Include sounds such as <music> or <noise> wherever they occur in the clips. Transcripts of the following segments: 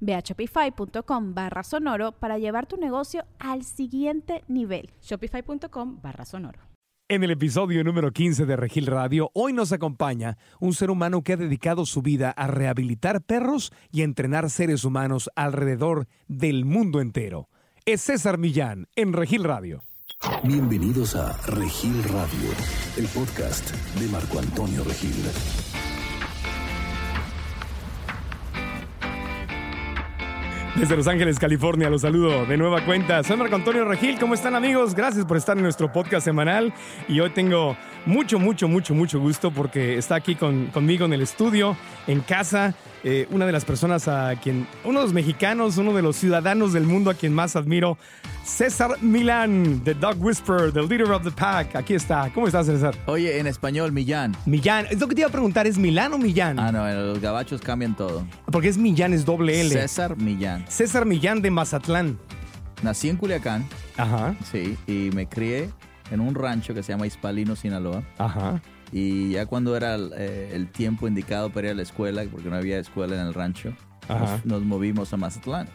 Ve a shopify.com barra sonoro para llevar tu negocio al siguiente nivel. Shopify.com barra sonoro. En el episodio número 15 de Regil Radio, hoy nos acompaña un ser humano que ha dedicado su vida a rehabilitar perros y entrenar seres humanos alrededor del mundo entero. Es César Millán en Regil Radio. Bienvenidos a Regil Radio, el podcast de Marco Antonio Regil. Desde Los Ángeles, California, los saludo de nueva cuenta. Soy Marco Antonio Regil. ¿Cómo están amigos? Gracias por estar en nuestro podcast semanal. Y hoy tengo mucho, mucho, mucho, mucho gusto porque está aquí con, conmigo en el estudio, en casa, eh, una de las personas a quien, uno de los mexicanos, uno de los ciudadanos del mundo a quien más admiro, César Milán, The Dog Whisperer, the leader of the pack. Aquí está. ¿Cómo estás, César? Oye, en español, Millán. Millán. Es lo que te iba a preguntar, ¿es Milán o Millán? Ah, no, los gabachos cambian todo. Porque es Millán, es doble L. César Millán. César Millán de Mazatlán. Nací en Culiacán, Ajá, sí, y me crié en un rancho que se llama Hispalino, Sinaloa. ajá. Y ya cuando era el, eh, el tiempo indicado para ir a la escuela, porque no había escuela en el rancho, nos, nos movimos a Mazatlán.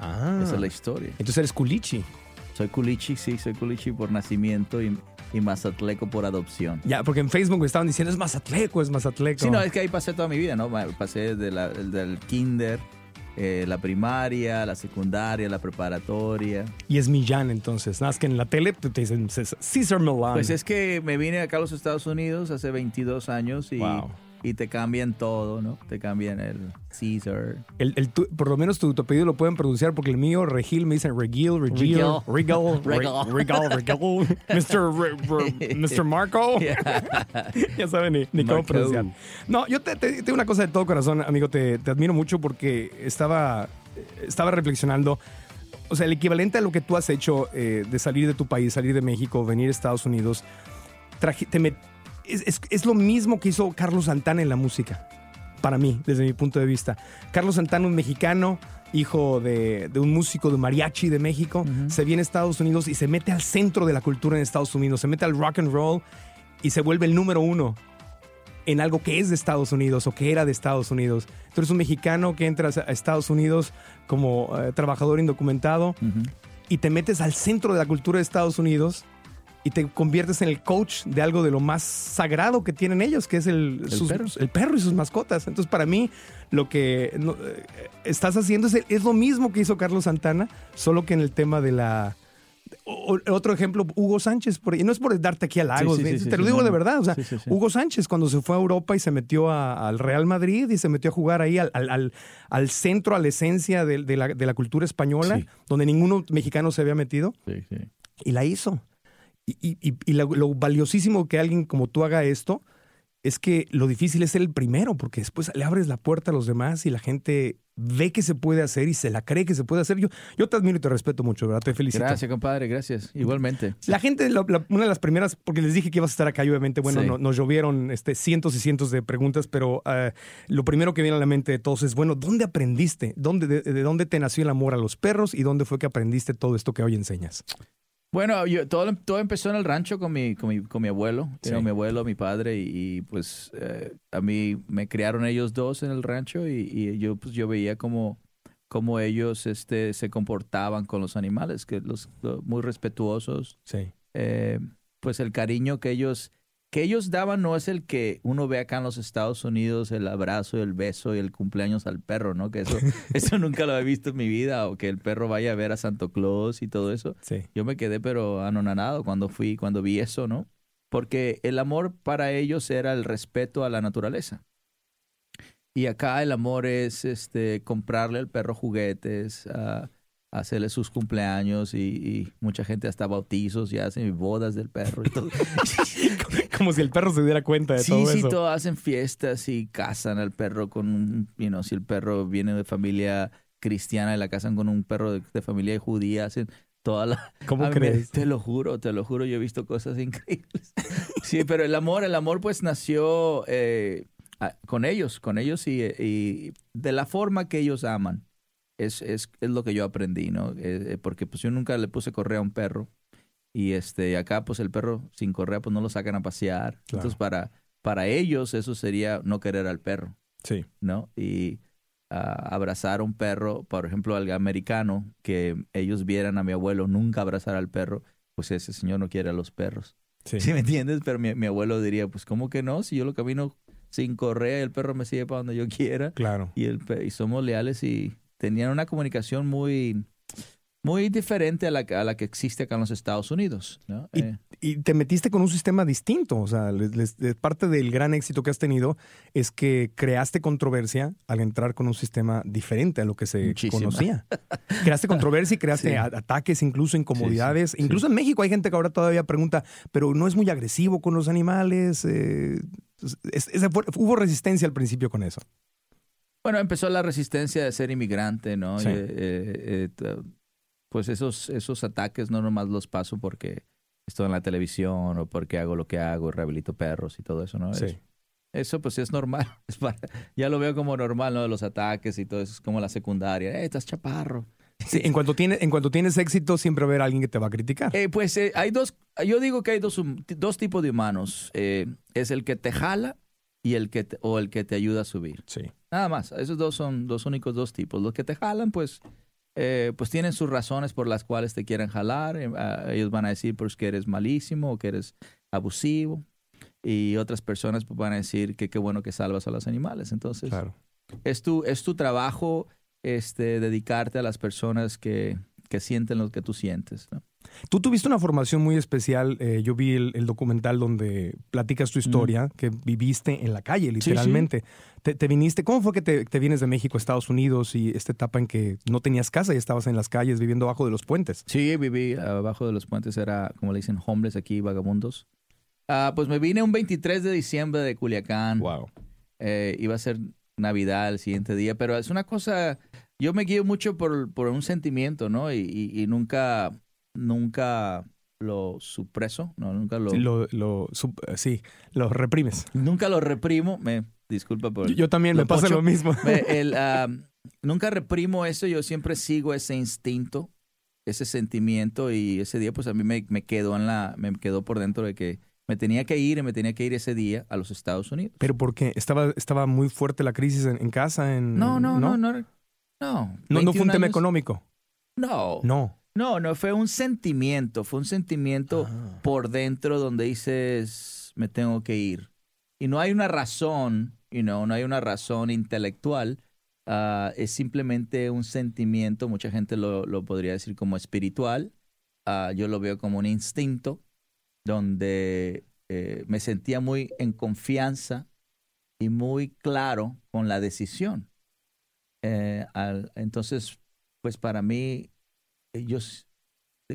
Ah. Esa es la historia. Entonces eres culichi. Soy culichi, sí, soy culichi por nacimiento y, y mazatleco por adopción. Ya, porque en Facebook me estaban diciendo es mazatleco, es mazatleco. Sí, no, es que ahí pasé toda mi vida, ¿no? Pasé de la- del kinder, eh, la primaria, la secundaria, la preparatoria. Y es Millán entonces. Nada más que en la tele te dicen César Milán. Pues es que me vine acá a los Estados Unidos hace 22 años y, Wow. Y te cambian todo, ¿no? Te cambian el Caesar. El, el tu- por lo menos tu, tu apellido lo pueden pronunciar porque el mío, Regil, me dicen Regil, Regil, Regil. Regal, Regal. <laughs> Regal, Regal, <laughs> Mr. Mr. <laughs> Marco. ya saben ni, ni cómo pronunciar. No, yo te, te- te una cosa de todo corazón, amigo, te, te admiro mucho porque estaba, estaba reflexionando. O sea, el equivalente a lo que tú has hecho eh, de salir de tu país, salir de México, venir a Estados Unidos, traje- te met- es, es- es lo mismo que hizo Carlos Santana en la música, para mí, desde mi punto de vista. Carlos Santana, un mexicano, hijo de, de un músico de mariachi de México, se viene a Estados Unidos y se mete al centro de la cultura en Estados Unidos, se mete al rock and roll y se vuelve el número uno en algo que es de Estados Unidos o que era de Estados Unidos. Tú eres un mexicano que entras a Estados Unidos como eh, trabajador indocumentado y te metes al centro de la cultura de Estados Unidos y te conviertes en el coach de algo de lo más sagrado que tienen ellos, que es el, sus- perro. el perro y sus mascotas. Entonces, para mí, lo que no, eh, estás haciendo es, es lo mismo que hizo Carlos Santana, solo que en el tema de la... o- otro ejemplo, Hugo Sánchez, por, y no es por darte aquí halagos, Sí, sí, ni- sí, te lo digo de verdad. O sea. Hugo Sánchez cuando se fue a Europa y se metió a- al Real Madrid y se metió a jugar ahí al, al- al- centro, a la esencia de, de la, de la cultura española, donde ninguno mexicano se había metido y la hizo. Y, y- y- lo, lo valiosísimo que alguien como tú haga esto es que lo difícil es ser el primero, porque después le abres la puerta a los demás y la gente ve que se puede hacer y se la cree que se puede hacer. Yo, yo te admiro y te respeto mucho, ¿verdad? Te felicito. Gracias, compadre, gracias. Igualmente. La gente, la- la- una de las primeras, porque les dije que ibas a estar acá, obviamente, bueno, Sí. no- nos llovieron este, cientos y cientos de preguntas, pero eh, lo primero que viene a la mente de todos es, bueno, ¿dónde aprendiste? ¿Dónde, de, de dónde te nació el amor a los perros y dónde fue que aprendiste todo esto que hoy enseñas? Bueno, yo, todo, todo empezó en el rancho con mi, con mi, con mi abuelo. Sí. mi abuelo, mi padre, y, y, pues eh, a mí me criaron ellos dos en el rancho y, y yo pues yo veía como, como ellos este, se comportaban con los animales, que los, lo- muy respetuosos. Sí. Eh, pues el cariño que ellos, que ellos daban no es el que uno ve acá en los Estados Unidos, el abrazo, el beso y el cumpleaños al perro, ¿no? Que eso, <laughs> eso nunca lo he visto en mi vida, o que el perro vaya a ver a Santo Claus y todo eso. Sí. Yo me quedé pero anonadado cuando fui, cuando vi eso, ¿no? porque el amor para ellos era el respeto a la naturaleza. Y acá el amor es este comprarle al perro juguetes, hacerle sus cumpleaños y, y mucha gente hasta bautizos y hacen bodas del perro y todo. <laughs> <laughs> Como si el perro se diera cuenta de sí, todo sí, eso. todo hacen fiestas y casan al perro con un, you know, si el perro viene de familia cristiana y la casan con un perro de, de familia judía, hacen toda la... <laughs> ¿Cómo crees? Te lo juro, te lo juro, yo he visto cosas <laughs> increíbles. Sí, pero el amor, el amor pues nació eh, con ellos, con ellos y, y de la forma que ellos aman. Es, es, es lo que yo aprendí, ¿no? Eh, eh, porque pues yo nunca le puse correa a un perro y este acá pues el perro sin correa pues no lo sacan a pasear. Claro. Entonces para, para ellos eso sería no querer al perro. Sí. ¿no? Y ah, abrazar a un perro, por ejemplo, al americano, que ellos vieran a mi abuelo nunca abrazar al perro, pues ese señor no quiere a los perros. Sí. ¿Sí me entiendes? Pero mi, mi abuelo diría, pues ¿cómo que no? Si yo lo camino sin correa y el perro me sigue para donde yo quiera Claro. y, el, y somos leales y tenían una comunicación muy, muy diferente a la, que- a la que existe acá en los Estados Unidos, ¿no? Y, Eh, y te metiste con un sistema distinto. O sea, les- les- eh, parte del gran éxito que has tenido es que creaste controversia al entrar con un sistema diferente a lo que se Muchísima. conocía. <laughs> creaste controversia y creaste Sí. ataques, incluso incomodidades. Incluso en México hay gente que ahora todavía pregunta, pero no es muy agresivo con los animales. Eh, es- hubo resistencia al principio con eso. Bueno, empezó la resistencia de ser inmigrante, ¿no? Sí. Y, eh, pues esos, esos ataques no nomás los paso porque estoy en la televisión o porque hago lo que hago, rehabilito perros y todo eso, ¿no? Sí. Es- eso pues es normal. <laughs> Es para- ya lo veo como normal, ¿no? Los ataques y todo eso es como la secundaria. Eh, estás chaparro. <laughs> Sí, en, cuanto tiene, en cuanto tienes éxito, siempre va a haber alguien que te va a criticar. Eh, pues eh, hay dos, yo digo que hay dos, dos tipos de humanos. Eh, es el que te jala y el que te- o el que te ayuda a subir. Sí. Nada más. Esos dos son los únicos dos tipos. Los que te jalan, pues, eh, pues tienen sus razones por las cuales te quieren jalar. Eh, ah, ellos van a decir pues que eres malísimo o que eres abusivo. Y otras personas pues, van a decir que qué bueno que salvas a los animales. Entonces, Claro. es, tu, es tu trabajo este, dedicarte a las personas que, que sienten lo que tú sientes. ¿no? Tú tuviste una formación muy especial. eh, yo vi el, el documental donde platicas tu historia, que viviste en la calle, literalmente. Te, te viniste, ¿Cómo fue que te, te vienes de México a Estados Unidos y esta etapa en que no tenías casa y estabas en las calles viviendo bajo de los puentes? Sí, viví abajo de los puentes, era como le dicen homeless aquí, vagabundos. Ah, pues me vine un 23 de diciembre de Culiacán. Wow. Eh, iba a ser Navidad el siguiente día, pero es una cosa, yo me guío mucho por, por un sentimiento, ¿no? Y, y- y nunca, nunca lo supreso, no, nunca lo, Sí, lo, lo, sup- sí, lo reprimes. nunca lo reprimo. Me disculpa por Yo, yo también me pasa lo mismo. Me- el, nunca reprimo eso, yo siempre sigo ese instinto, ese sentimiento y ese día pues a mí me, me quedó en la, me quedó por dentro de que me tenía que ir y me tenía que ir ese día a los Estados Unidos. Pero porque estaba, estaba muy fuerte la crisis en, en casa. En, No, no, no, no. No, No, no fue un 21 tema años. económico. No, No. no, no, fue un sentimiento, fue un sentimiento Ah. por dentro donde dices, me tengo que ir. Y no hay una razón, you know, no hay una razón intelectual, ah, es simplemente un sentimiento, mucha gente lo, lo podría decir como espiritual, Ah, yo lo veo como un instinto, donde eh, me sentía muy en confianza y muy claro con la decisión. Eh, al- entonces, pues para mí, eh, yo,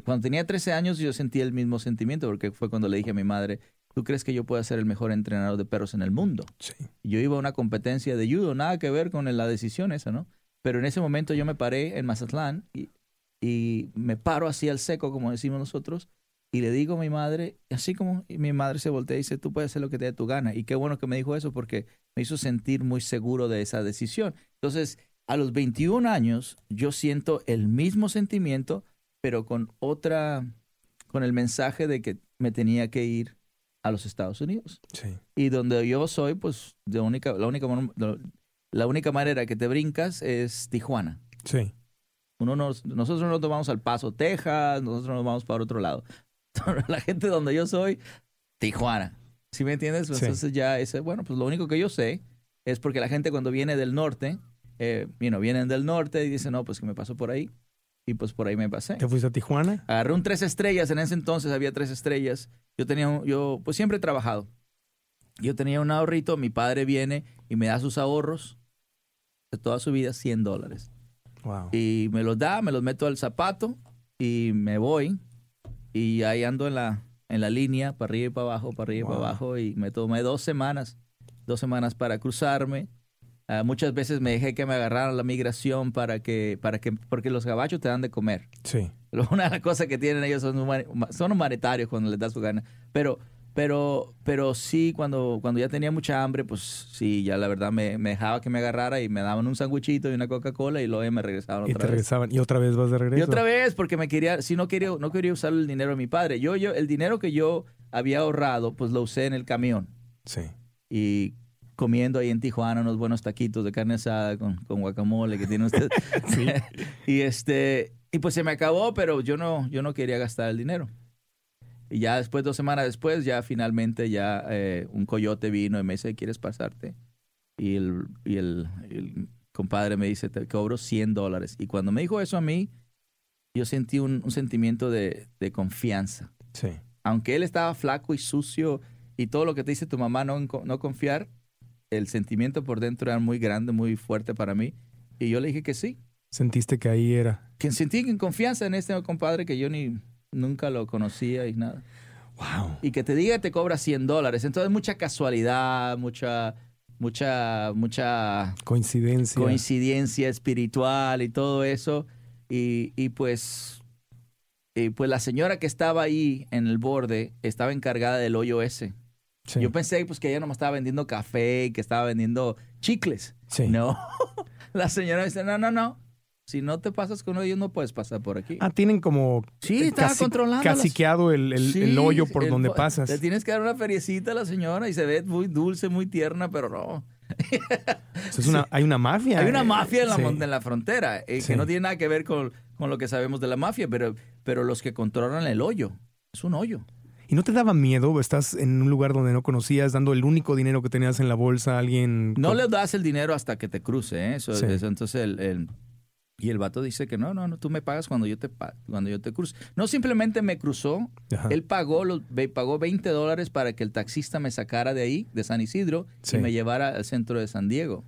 cuando tenía 13 años yo sentí el mismo sentimiento, porque fue cuando le dije a mi madre, ¿tú crees que yo pueda ser el mejor entrenador de perros en el mundo? Sí. Yo iba a una competencia de judo, nada que ver con la decisión esa, ¿no? Pero en ese momento yo me paré en Mazatlán y, y me paro así al seco, como decimos nosotros, y le digo a mi madre, así como mi madre se voltea y dice, tú puedes hacer lo que te dé tu gana. Y qué bueno que me dijo eso porque me hizo sentir muy seguro de esa decisión. Entonces, a los 21 años, yo siento el mismo sentimiento, pero con otra, con el mensaje de que me tenía que ir a los Estados Unidos. Sí. Y donde yo soy, pues, de única, la, única, la única manera que te brincas es Tijuana. Sí. Uno nos, nosotros no nos vamos al Paso, Texas, nosotros nos vamos para otro lado. <laughs> la gente donde yo soy, Tijuana. ¿Sí me entiendes? Sí. Entonces ya ese, bueno, pues lo único que yo sé es porque la gente cuando viene del norte, eh, you know, vienen del norte y dicen, no, pues que me pasó por ahí. y pues por ahí me pasé. ¿Te fuiste a Tijuana? Agarré un tres estrellas, en ese entonces había tres estrellas. Yo tenía, un- yo pues siempre he trabajado. Yo tenía un ahorrito, mi padre viene y me da sus ahorros de toda su vida, 100 dólares. Wow. Y me los da, me los meto al zapato y me voy. Y ahí ando en la, en la línea, para arriba y para abajo, para arriba y Wow. para abajo. Y me tomé dos semanas, dos semanas para cruzarme. Ah, muchas veces me dejé que me agarraran la migración para que, para que, porque los gabachos te dan de comer. Sí. Una de las cosas que tienen ellos son, son humanitarios cuando les das su gana. Pero, pero, pero sí, cuando, cuando ya tenía mucha hambre, pues sí, ya la verdad me, me dejaba que me agarrara y me daban un sanguchito y una Coca-Cola y luego ya me regresaban Y otra te vez. regresaban. Y otra vez vas de regreso. Y otra vez, porque me quería, si no quería, no quería usar el dinero de mi padre. Yo, yo, el dinero que yo había ahorrado, pues lo usé en el camión. Sí. Y comiendo ahí en Tijuana unos buenos taquitos de carne asada con, con guacamole que tiene usted. <laughs> <laughs> y este, y pues se me acabó, pero yo no, yo no quería gastar el dinero. Y ya después, dos semanas después, ya finalmente ya eh, un coyote vino y me dice, ¿quieres pasarte? Y el, y el, el compadre me dice, te cobro 100 dólares. Y cuando me dijo eso a mí, yo sentí un, un sentimiento de, de confianza Sí. aunque él estaba flaco y sucio y todo lo que te dice tu mamá no, no confiar, el sentimiento por dentro era muy grande, muy fuerte para mí. Y yo le dije que sí, Sentiste que ahí era. que sentí en confianza en este compadre que yo ni nunca lo conocía y nada. Wow. Y que te diga que te cobra 100 dólares. Entonces mucha casualidad, mucha, mucha, mucha Coincidencia. coincidencia espiritual y todo eso. Y, y pues, y pues la señora que estaba ahí en el borde estaba encargada del hoyo ese. Sí. Yo pensé pues que ella no me estaba vendiendo café y que estaba vendiendo chicles. Sí. No. <laughs> la señora dice, no, no, no. Si no te pasas con ellos, no puedes pasar por aquí. Ah, tienen como. Sí, eh, estaba controlando Caciqueado el, el- Sí, el hoyo por el- donde pasas. Le tienes que dar una feriecita a la señora y se ve muy dulce, muy tierna, pero no. Es una, <laughs> hay una mafia. Hay una eh, mafia en la, sí. mon- en la frontera eh, que no tiene nada que ver con, con lo que sabemos de la mafia, pero, pero los que controlan el hoyo. Es un hoyo. ¿Y no te daba miedo? Estás en un lugar donde no conocías, dando el único dinero que tenías en la bolsa a alguien. No le das el dinero hasta que te cruce. ¿eh? Eso, Sí. eso, entonces el, el- y el vato dice que no, no, no, tú me pagas cuando yo te cuando yo te cruce. No simplemente me cruzó, Ajá. él pagó los, pagó 20 dólares para que el taxista me sacara de ahí, de San Isidro, Sí. y me llevara al centro de San Diego.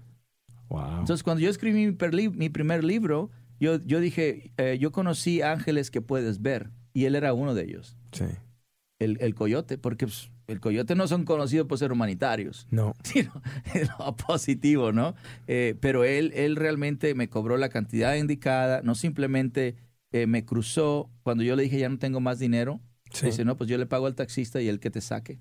Wow. Entonces, cuando yo escribí mi, perli- mi primer libro, yo, yo dije, eh, yo conocí ángeles que puedes ver, y él era uno de ellos, sí. El, el coyote, porque pues, el coyote no son conocidos por ser humanitarios, No. <laughs> sino lo positivo, ¿no? Eh, pero él, él realmente me cobró la cantidad indicada, no simplemente eh, me cruzó cuando yo le dije ya no tengo más dinero, Sí. dice, no, pues yo le pago al taxista y él que te saque.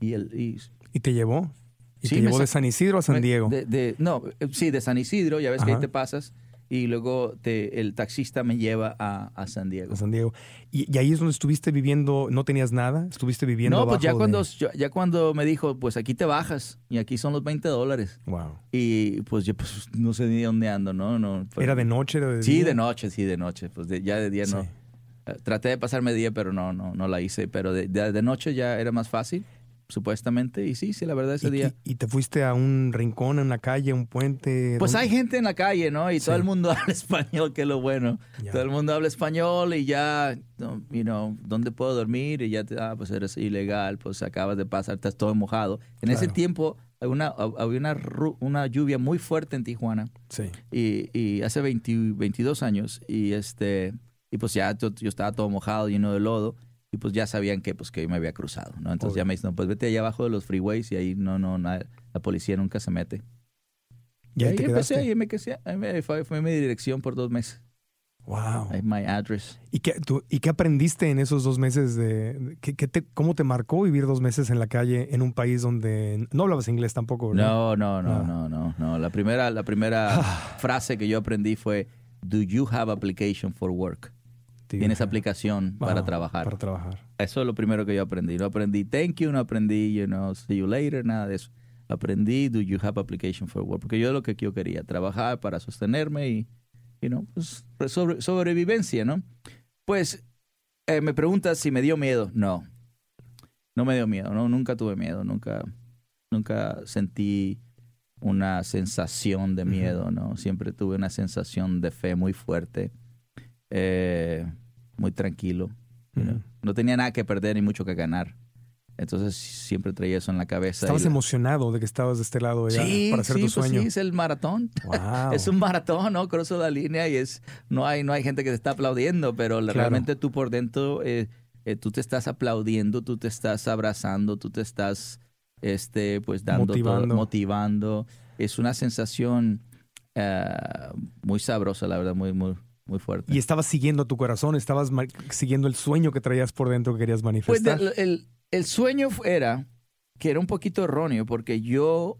Y él, y ¿Y te llevó? ¿Y Sí, te llevó de sa- San Isidro a San Diego? de- de- no, eh, sí, de San Isidro, ya ves que ahí te pasas. Y luego te, el taxista me lleva a, a San Diego. a San Diego. ¿Y, y ahí es donde estuviste viviendo? ¿No tenías nada? ¿Estuviste viviendo No, pues ya cuando, de- yo- ya cuando me dijo, pues aquí te bajas y aquí son los 20 dólares. Wow. Y pues yo pues, no sé ni dónde ando, ¿no? no pues- ¿Era de noche? Era de Sí, día? de noche, sí, de noche. Pues de- ya de día no. Sí. Eh, Traté de pasarme día, pero no, no, no la hice. Pero de, de- de noche ya era más fácil, supuestamente. Y sí, sí, la verdad ese ¿Y, día. y- te fuiste a un rincón, a una calle, a un puente? Pues ¿Dónde? hay gente en la calle, ¿no? Y todo el mundo <laughs> habla español, que es lo bueno. Ya. Todo el mundo habla español y ya, no, you know, ¿dónde puedo dormir? Y ya te, ah, pues eres ilegal, pues acabas de pasar, estás todo mojado. En ese tiempo había una, había una, una lluvia muy fuerte en Tijuana Sí. y, y hace 20 22 años y este y pues ya yo, yo estaba todo mojado, lleno de lodo y pues ya sabían que pues que yo me había cruzado, ¿no? Entonces ya me dicen, no, pues vete allá abajo de los freeways y ahí no, no, na- la policía nunca se mete. ¿Y ahí te empecé, quedaste? ahí me quedé, ahí me, fue, fue mi dirección por dos meses. Wow. Ahí my address. ¿Y qué, tú- ¿Y qué aprendiste en esos dos meses? De, de- ¿qué, qué te, ¿Cómo te marcó vivir dos meses en la calle en un país donde no hablabas inglés tampoco? ¿verdad? No, no, no, Ah. no, no, no. La primera, la primera frase que yo aprendí fue, do you have application for work? ¿Tienes aplicación para trabajar? Para trabajar. Eso es lo primero que yo aprendí. No aprendí thank you, no aprendí, you know, see you later, nada de eso. Aprendí do you have application for work? Porque yo es lo que yo quería, trabajar para sostenerme y, you know, pues, sobre- sobrevivencia, ¿no? Pues eh, me preguntas si me dio miedo. No, no me dio miedo, no, nunca tuve miedo, nunca, nunca sentí una sensación de miedo, ¿no? Siempre tuve una sensación de fe muy fuerte. eh, muy tranquilo. No tenía nada que perder ni mucho que ganar. Entonces siempre traía eso en la cabeza. Estabas la- emocionado de que estabas de este lado ya Sí, para hacer sí, tu pues sueño. sí, es el maratón. Wow. <laughs> Es un maratón, ¿no? Cruzo la línea y es no hay no hay gente que te está aplaudiendo, pero Claro. realmente tú por dentro eh, eh, tú te estás aplaudiendo, tú te estás abrazando, tú te estás este pues dando todo- Motivando. motivando. Es una sensación eh, muy sabrosa, la verdad, muy muy muy fuerte. Y estabas siguiendo tu corazón, estabas siguiendo el sueño que traías por dentro que querías Pues manifestar. de- el, el sueño fu- era que era un poquito erróneo porque yo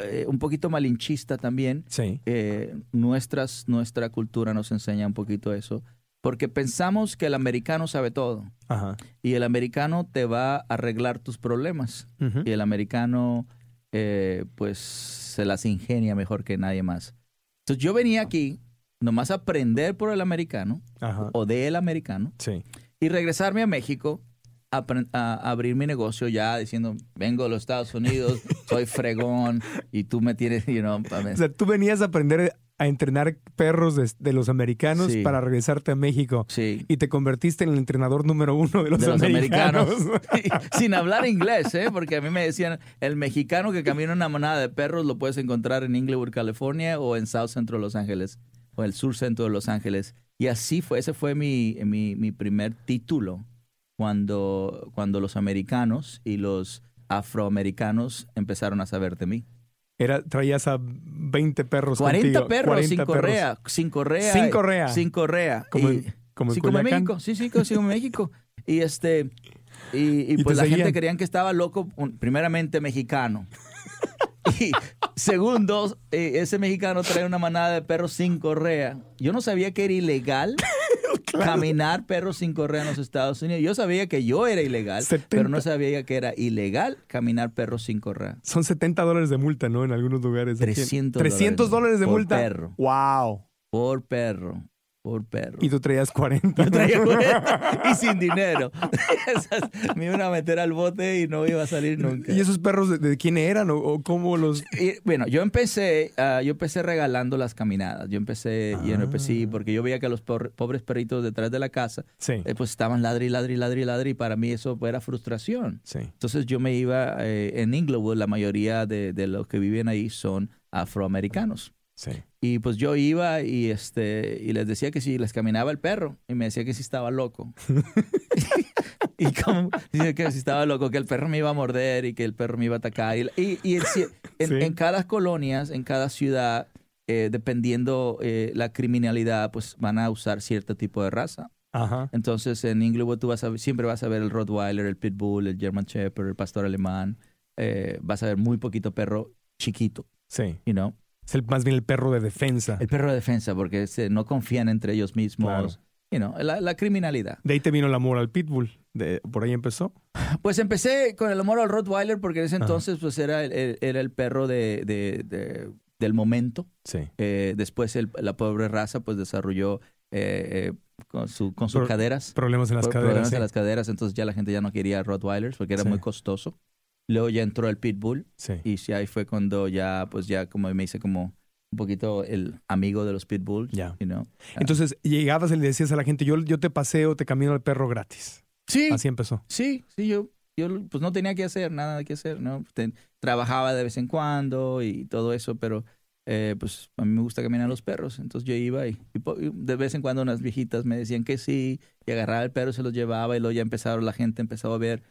eh, un poquito malinchista también sí. eh, nuestras, nuestra cultura nos enseña un poquito eso, porque pensamos que el americano sabe todo Ajá. y el americano te va a arreglar tus problemas Ujú. y el americano eh, pues se las ingenia mejor que nadie más. Entonces yo venía aquí nomás aprender por el americano Ajá. o del americano Sí. y regresarme a México a, abrir mi negocio ya diciendo vengo de los Estados Unidos, <laughs> soy fregón y tú me tienes, you know, O sea, tú venías a aprender a entrenar perros de, de los americanos Sí. para regresarte a México. sí. Y te convertiste en el entrenador número uno de los, de los americanos. americanos. <laughs> <laughs> Sin hablar inglés, ¿eh? Porque a mí me decían, el mexicano que camina una manada de perros lo puedes encontrar en Inglewood, California o en South Centro de Los Ángeles o el sur centro de Los Ángeles. Y así fue, ese fue mi, mi, mi primer título cuando, cuando los americanos y los afroamericanos empezaron a saber de mí. Era, traías a 20 perros 40 contigo. perros 40 sin perros. correa, sin correa. Sin correa. Sin correa. Como Y- como en sí, como en. México. Sí, sí, como en México. Y este y, y, Y pues la gente seguían. creían que estaba loco, primeramente mexicano. Y segundo, eh, ese mexicano trae una manada de perros sin correa. Yo no sabía que era ilegal <laughs> caminar perros sin correa en los Estados Unidos. Yo sabía que yo era ilegal, 70. pero no sabía que era ilegal caminar perros sin correa. Son 70 dólares de multa, ¿no? En algunos lugares. aquí. 300 300 dólares de por multa. perro. Wow. Por perro, por perro. Y tú traías 40. Yo traía 40 <laughs> y sin dinero. <laughs> Me iban a meter al bote y no iba a salir nunca. ¿Y esos perros de, de quién eran o, o cómo los...? Y, bueno, yo empecé, ah, yo empecé regalando las caminadas. Yo empecé y en Ah. empecé porque yo veía que los por- pobres perritos detrás de la casa, Sí, eh, pues estaban ladri, ladri, ladri, ladri, y para mí eso era frustración. sí. Entonces yo me iba eh, en Inglewood, la mayoría de, de los que viven ahí son afroamericanos. Sí. Y pues yo iba y este y les decía que si les caminaba el perro y me decía que si estaba loco. <laughs> <laughs> y como dice que si estaba loco, que el perro me iba a morder y que el perro me iba a atacar. Y, y- y en, ci- en- Sí. en cada colonias, en cada ciudad, eh, dependiendo eh, la criminalidad, pues van a usar cierto tipo de raza. Ajá. Entonces en Inglewood tú vas a, siempre vas a ver el Rottweiler, el Pitbull, el German Shepherd, el pastor alemán. Eh, vas a ver muy poquito perro chiquito, Sí. you know. Es el, más bien el perro de defensa. El perro de defensa, porque se- no confían entre ellos mismos. Claro. You know, la, la criminalidad. De ahí te vino el amor al pitbull. De, por ahí empezó. Pues empecé con el amor al Rottweiler porque en ese Ajá. entonces pues era el, el- era el perro de, de- de- del momento. Sí. Eh, después el- la pobre raza pues desarrolló eh, eh, con, su, con sus Pro- caderas. Problemas en las Pro- caderas. problemas sí. en las caderas, entonces ya la gente ya no quería Rottweilers porque era Sí. muy costoso. Luego ya entró el Pitbull Sí. y sí, ahí fue cuando ya pues ya como me hice como un poquito el amigo de los Pitbulls. Ya. you know. Entonces llegabas y le decías a la gente, yo, yo te paseo, te camino al perro gratis. Sí, Así empezó. Sí, sí, yo, yo pues no tenía que hacer, nada que hacer, ¿no? Ten- trabajaba de vez en cuando y todo eso, pero eh, pues a mí me gusta caminar a los perros, entonces yo iba y de vez en cuando unas viejitas me decían que sí, y agarraba el perro, se los llevaba y luego ya empezaron, la gente empezó a ver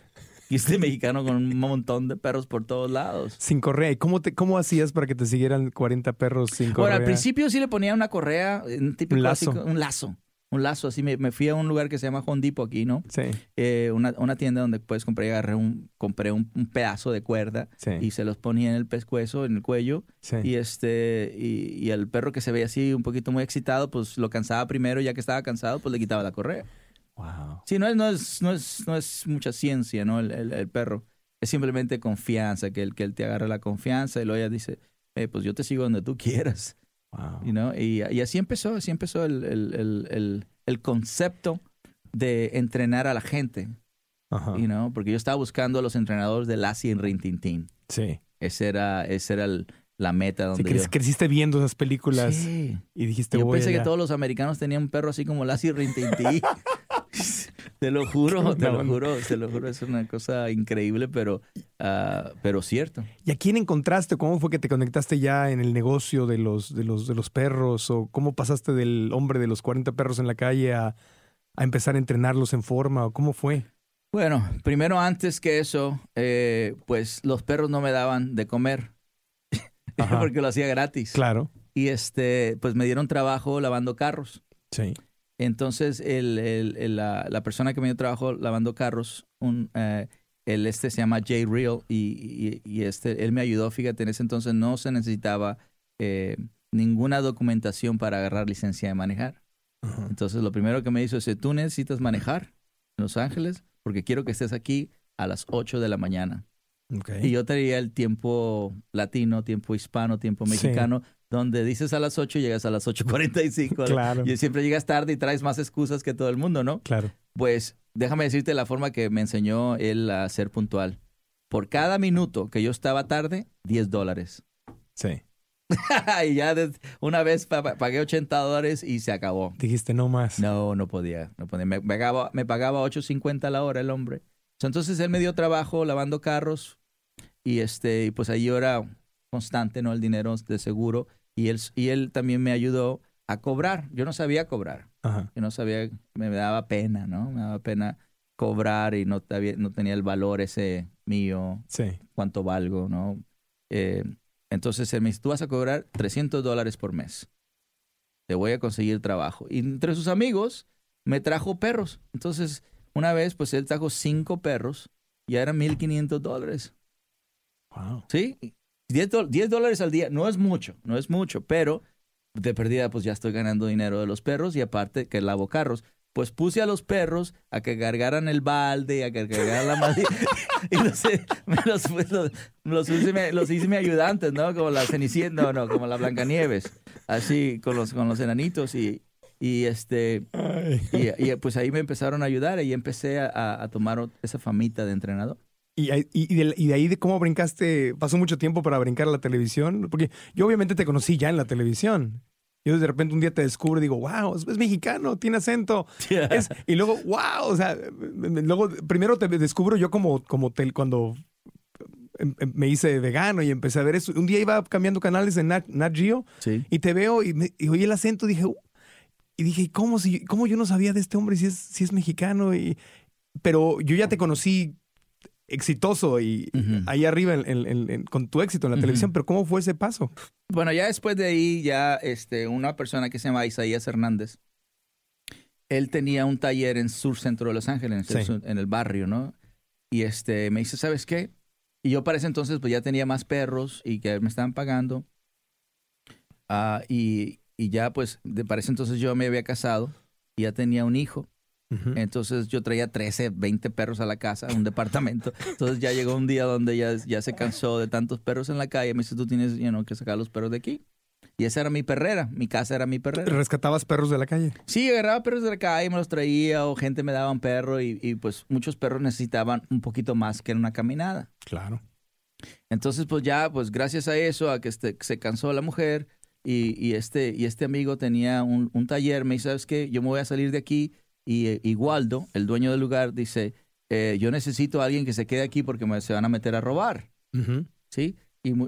y este mexicano con un montón de perros por todos lados. Sin correa. ¿Y cómo, te, cómo hacías para que te siguieran 40 perros sin correa? Bueno, al principio sí le ponía una correa, un típico Un lazo. un lazo, un lazo, así me, me fui a un lugar que se llama Home Depot aquí, ¿no? Sí, Eh, una, una tienda donde puedes comprar y agarré un, compré un, un pedazo de cuerda sí, y se los ponía en el pescuezo, en el cuello, sí. y este, y, y el perro que se veía así un poquito muy excitado, pues lo cansaba primero, ya que estaba cansado, pues le quitaba la correa. Wow. Sí, no es, no es, no es, no es mucha ciencia, ¿no? El, el- el perro. Es simplemente confianza, que él, que él te agarre la confianza y luego ella dice, eh, pues yo te sigo donde tú quieras, Wow. you know? y, y así empezó, así empezó el, el, el, el, el concepto de entrenar a la gente, Ajá. you know? porque yo estaba buscando a los entrenadores de Lassie en Rintintín. Sí. Ese era, ese era el, la meta Sí, donde cre- yo... creciste viendo esas películas Sí. y dijiste, Yo pensé que allá". todos los americanos tenían un perro así como Lassie Rintintín. <laughs> <laughs> te lo juro, te lo juro, te lo juro. Es una cosa increíble, pero, ah, pero cierto. ¿Y a quién encontraste? ¿Cómo fue que te conectaste ya en el negocio de los, de los, de los perros? ¿O cómo pasaste del hombre de los 40 perros en la calle a, a empezar a entrenarlos en forma? ¿O cómo fue? Bueno, primero antes que eso, eh, pues los perros no me daban de comer <laughs> porque lo hacía gratis. Claro. Y este, pues me dieron trabajo lavando carros. Sí. Entonces, el, el- el- la, la persona que me dio trabajo lavando carros, un, eh, el este se llama Jay Real y, y- y este, él me ayudó, fíjate, en ese entonces no se necesitaba eh, ninguna documentación para agarrar licencia de manejar. Entonces, lo primero que me hizo es, tú necesitas manejar en Los Ángeles porque quiero que estés aquí a las 8 de la mañana. Y yo traía el tiempo latino, tiempo hispano, tiempo Sí. Donde dices a las 8 y llegas a las 8.45. Claro. Y siempre llegas tarde y traes más excusas que todo el mundo, ¿no? Claro. Pues déjame decirte la forma que me enseñó él a ser puntual. Por cada minuto que yo estaba tarde, 10 dólares. Sí. <laughs> y ya una vez pa- pa- pagué 80 dólares y se acabó. Dijiste no más. No, no podía. No podía. Me, pagaba, me pagaba 8.50 la hora el hombre. Entonces él me dio trabajo lavando carros y este y pues ahí yo era constante, ¿no? El dinero de seguro y él, y él también me ayudó a cobrar. Yo no sabía cobrar. Ajá. Yo no sabía, me daba pena, ¿no? Me daba pena cobrar y no, no tenía el valor ese mío, Sí. cuánto valgo, ¿no? Eh, entonces él me dice, tú vas a cobrar 300 dólares por mes. Te voy a conseguir trabajo. Y entre sus amigos me trajo perros. Entonces, una vez, pues él trajo cinco perros. Ya eran 1.500 dólares. Wow. ¿Sí? 10, do- 10 dólares al día. No es mucho, no es mucho. Pero de perdida, pues ya estoy ganando dinero de los perros. Y aparte que lavo carros. Pues puse a los perros a que cargaran el balde, a que cargaran la madre. <laughs> y los, me los, los, los hice, mi- los hice mi ayudantes, ¿no? Como la Cenicienta, no, no, como la Blancanieves. Así, con los, con los enanitos. Y, y este, y, y, pues ahí me empezaron a ayudar y empecé a- tomar esa famita de entrenador. Y, ahí- y, y de, y de ahí de cómo brincaste, pasó mucho tiempo para brincar a la televisión, porque yo obviamente te conocí ya en la televisión. Yo de repente un día te descubro y digo, wow, es, es mexicano, tiene acento. <laughs> Es- y luego, wow, o sea, luego primero te descubro yo como, como tel- cuando em- em- me hice vegano y empecé a ver eso. Un día iba cambiando canales en Nat, Nat Geo Sí. y te veo y, me- y oí el acento, dije, "Uh", y dije, ¿cómo, si, ¿cómo yo no sabía de este hombre si es, si es mexicano? Y, pero yo ya te conocí exitoso y ahí arriba en- en- en- en- con tu éxito en la televisión, pero ¿cómo fue ese paso? Bueno, ya después de ahí, ya este, una persona que se llama Isaías Hernández, él tenía un taller en sur centro de Los Ángeles, en, el Sí. sur- en el barrio, ¿no? Y este, me dice, ¿sabes qué? Y yo para ese entonces pues ya tenía más perros y que me estaban pagando. Ah, y, y ya pues de para ese entonces yo me había casado y ya tenía un hijo. Entonces yo traía 13, 20 perros a la casa, a un <laughs> departamento. Entonces ya llegó un día donde ya, ya se cansó de tantos perros en la calle. Me dice, tú tienes you know, que sacar los perros de aquí. Y esa era mi perrera, mi casa era mi perrera. ¿Rescatabas perros de la calle? Sí, agarraba perros de la calle, me los traía o gente me daba un perro y, y, pues muchos perros necesitaban un poquito más que en una caminada. Claro. Entonces, pues ya, pues gracias a eso, a que este, se cansó la mujer y, y este, y este amigo tenía un, un taller, me dice, ¿sabes qué? Yo me voy a salir de aquí y, eh, y Waldo, el dueño del lugar, dice, eh, yo necesito a alguien que se quede aquí porque me, se van a meter a robar. ¿sí?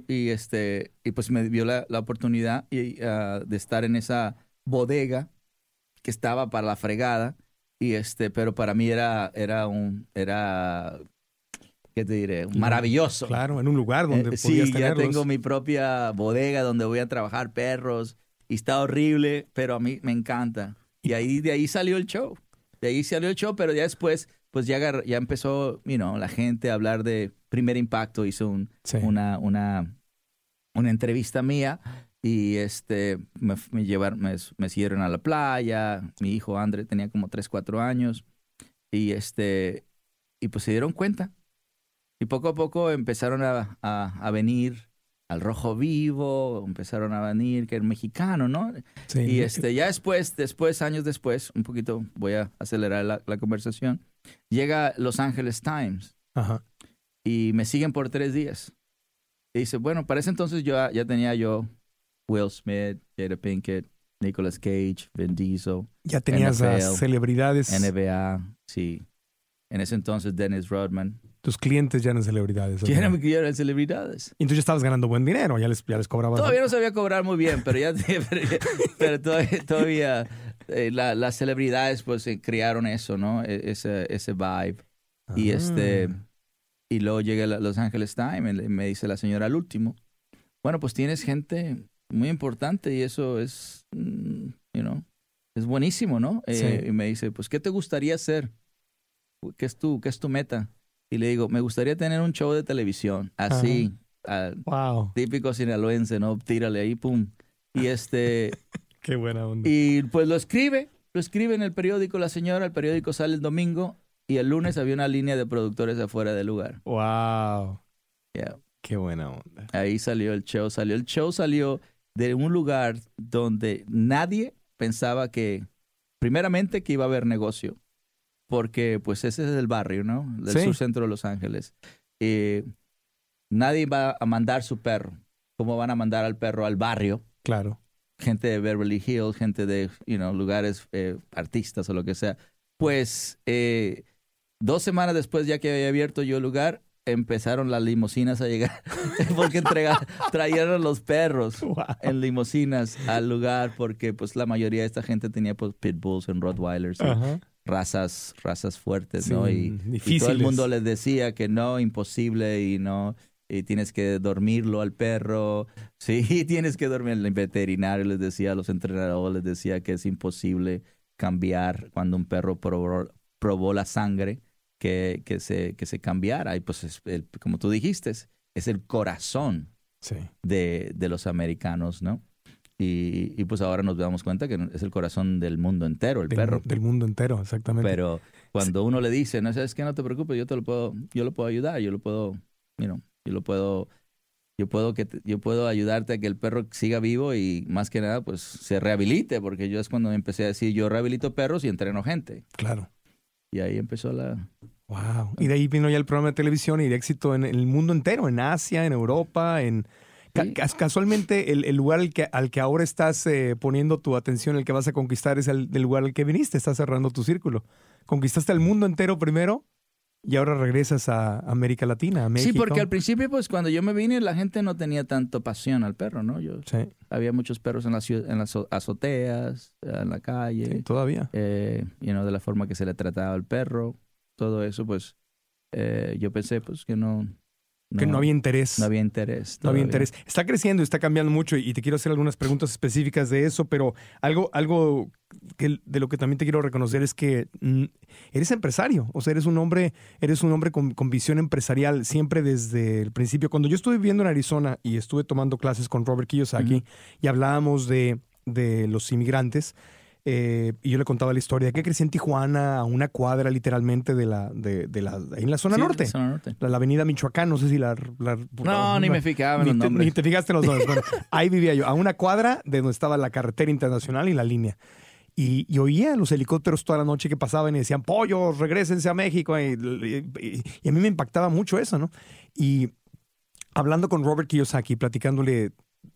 Y, este, y pues me dio la, la oportunidad y, ah, de estar en esa bodega que estaba para la fregada y este, pero para mí era, era un, era, ¿qué te diré? Maravilloso. Claro, en un lugar donde Eh, podías sí, ya tenerlos. tengo mi propia bodega donde voy a trabajar perros y está horrible, pero a mí me encanta. Y ahí de ahí salió el show. De ahí salió el show, pero ya después pues ya, ya empezó, you know, la gente a hablar de Primer Impacto, hizo un, Sí. una, una, una entrevista mía y este me, me llevaron, me, me siguieron a la playa, mi hijo André tenía como 3, 4 años y este y pues se dieron cuenta y poco a poco empezaron a, a, a venir al rojo vivo, empezaron a venir que era mexicano, ¿no? Sí. Y este, ya después, después, años después, un poquito voy a acelerar la, la conversación, llega Los Angeles Times Ajá. y me siguen por tres días. Y dice, bueno, para ese entonces yo ya tenía yo Will Smith, Jada Pinkett, Nicolas Cage, Vin Diesel, Ya tenías NFL, celebridades. NBA, sí. En ese entonces Dennis Rodman. Tus clientes ya eran celebridades. Ya eran, ya eran celebridades. Y entonces ya estabas ganando buen dinero, ya les, ya les cobrabas. Todavía no sabía cobrar muy bien, pero ya, <laughs> pero, ya- pero todavía, todavía, eh, la- las celebridades pues eh, crearon eso, ¿no? E- Ese, ese vibe. Y Ah. este y luego llega a Los Angeles Times y me dice la señora al último, bueno, pues tienes gente muy importante y eso es, mm, you know, es buenísimo, ¿no? Eh, y me dice, pues, ¿qué te gustaría hacer? ¿Qué es tu, qué es tu meta? Y le digo, me gustaría tener un show de televisión, así, ah, Wow, típico sinaloense, ¿no? Tírale ahí, pum. Y este, <laughs> qué buena onda. y pues lo escribe, lo escribe en el periódico la señora, el periódico sale el domingo y el lunes había una línea de productores afuera del lugar. Wow, Yeah. qué buena onda. Ahí salió el show, salió el show, salió de un lugar donde nadie pensaba que, primeramente, que iba a haber negocio, porque pues ese es el barrio, ¿no? Del Sí. sur centro de Los Ángeles. Eh, nadie va a mandar su perro. ¿Cómo van a mandar al perro al barrio? Claro. gente de Beverly Hills, gente de, you know, lugares, eh, artistas o lo que sea. Pues eh, dos semanas después, ya que había abierto yo el lugar, empezaron las limusinas a llegar <laughs> porque trajeron los perros <laughs> Wow. en limusinas al lugar porque pues la mayoría de esta gente tenía pues pitbulls and rottweilers, y Ajá. Razas, razas fuertes, Sí, ¿no? Y, y todo el mundo les decía que no, imposible y no, y tienes que dormirlo al perro, <laughs> sí, tienes que dormir. El veterinario les decía, a los entrenadores les decía que es imposible cambiar cuando un perro probó, probó la sangre, que, que, se, que se cambiara. Y pues, es el- como tú dijiste, es, es el corazón Sí. de, de los americanos, ¿no? Y, y pues ahora nos damos cuenta que es el corazón del mundo entero, el Del, perro. del mundo entero, exactamente. Pero cuando uno le dice, no sabes que no te preocupes, yo te lo puedo, yo lo puedo ayudar, yo lo puedo, you know, yo lo puedo, yo puedo que te- yo puedo ayudarte a que el perro siga vivo y más que nada pues se rehabilite, porque yo es cuando empecé a decir yo rehabilito perros y entreno gente. Claro. Y ahí empezó la Wow. Y de ahí vino ya el programa de televisión y de éxito en el mundo entero, en Asia, en Europa, en... ca- Casualmente, el, el lugar al que, al que ahora estás eh, poniendo tu atención, el que vas a conquistar, es el lugar al que viniste. Estás cerrando tu círculo. Conquistaste el mundo entero primero y ahora regresas a América Latina, a México. Sí, porque al principio pues cuando yo me vine la gente no tenía tanto pasión al perro, ¿no? Yo Sí, había muchos perros en las ciu- en las azo- azoteas, en la calle. sí, todavía. eh, you know, de la forma que se le trataba al perro, todo eso, pues eh, yo pensé pues que no, que no había interés. no había interés. No había interés. Está creciendo y está cambiando mucho y te quiero hacer algunas preguntas específicas de eso, pero algo, algo que, de lo que también te quiero reconocer es que mm, eres empresario, o sea, eres un hombre, eres un hombre con, con visión empresarial siempre desde el principio. Cuando yo estuve viviendo en Arizona y estuve tomando clases con Robert Kiyosaki y hablábamos de, de los inmigrantes, eh, y yo le contaba la historia que crecí en Tijuana, a una cuadra literalmente de la, de, de la, en la zona Sí, norte. zona norte. La, la avenida Michoacán, no sé si la... la- No, ni me fijaba en ni los te, nombres. ni te fijaste en los nombres. Bueno, ahí vivía yo, a una cuadra de donde estaba la carretera internacional y la línea. Y, y oía los helicópteros toda la noche que pasaban y decían, pollos, regresense a México. Y, y- y a mí me impactaba mucho eso, ¿no? Y hablando con Robert Kiyosaki, platicándole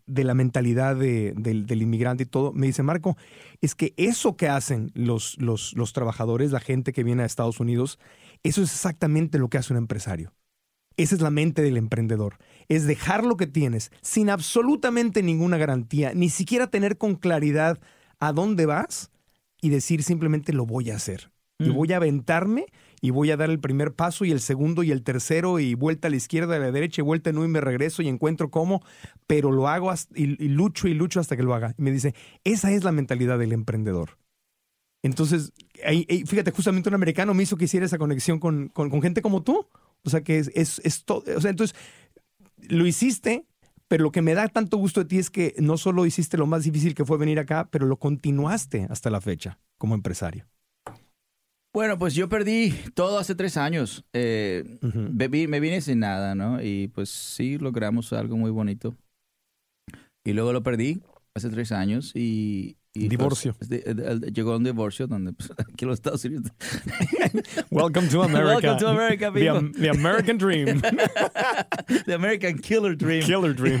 de la mentalidad de- del, del inmigrante y todo, me dice, Marco, es que eso que hacen los, los, los trabajadores, la gente que viene a Estados Unidos, eso es exactamente lo que hace un empresario. Esa es la mente del emprendedor. Es dejar lo que tienes sin absolutamente ninguna garantía, ni siquiera tener con claridad a dónde vas y decir simplemente lo voy a hacer. Y Mm. voy a aventarme y voy a dar el primer paso y el segundo y el tercero y vuelta a la izquierda, a la derecha y vuelta en y me regreso y encuentro cómo, pero lo hago y, y lucho y lucho hasta que lo haga. Y me dice, esa es la mentalidad del emprendedor. Entonces, ahí- ahí, fíjate, justamente un americano me hizo que hiciera esa conexión con, con- con gente como tú. O sea, que es, es, es todo. O sea, entonces, lo hiciste, pero lo que me da tanto gusto de ti es que no solo hiciste lo más difícil que fue venir acá, pero lo continuaste hasta la fecha como empresario. Bueno, pues yo perdí todo hace tres años. Eh, bebí- me vine sin nada, ¿no? Y pues sí logramos algo muy bonito. Y luego lo perdí. hace tres años y... y, Divorcio. pues, el- el- llegó un divorcio donde pues, <laughs> aquí los Estados Unidos. <laughs> Welcome to America. Welcome to America, people. The American Dream. <laughs> The American Killer Dream. Killer Dream.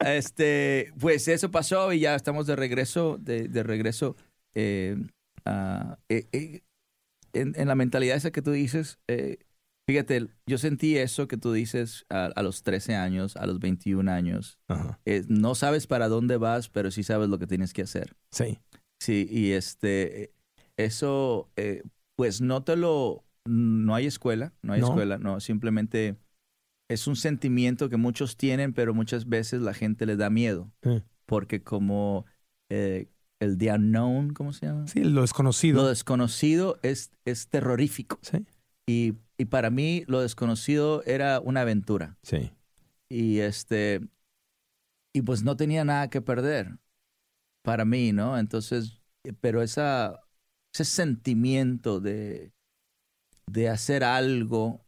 Este, pues eso pasó y ya estamos de regreso, de, de regreso eh, eh, eh, en, en la mentalidad esa que tú dices. eh, fíjate, yo sentí eso que tú dices a, a los 13 años, a los 21 años. No sabes para dónde vas, pero sí sabes lo que tienes que hacer. Sí. Sí, y este, eso, eh, pues no te lo, no hay escuela, no hay No. escuela, no, simplemente es un sentimiento que muchos tienen, pero muchas veces la gente le da miedo, Sí. porque como eh, el the unknown, ¿cómo se llama? Sí, lo desconocido. Lo desconocido es, es terrorífico. Sí. Y, y para mí lo desconocido era una aventura. Sí. Y este, y pues no tenía nada que perder para mí, ¿no? Entonces, eh, pero esa, ese sentimiento de, de hacer algo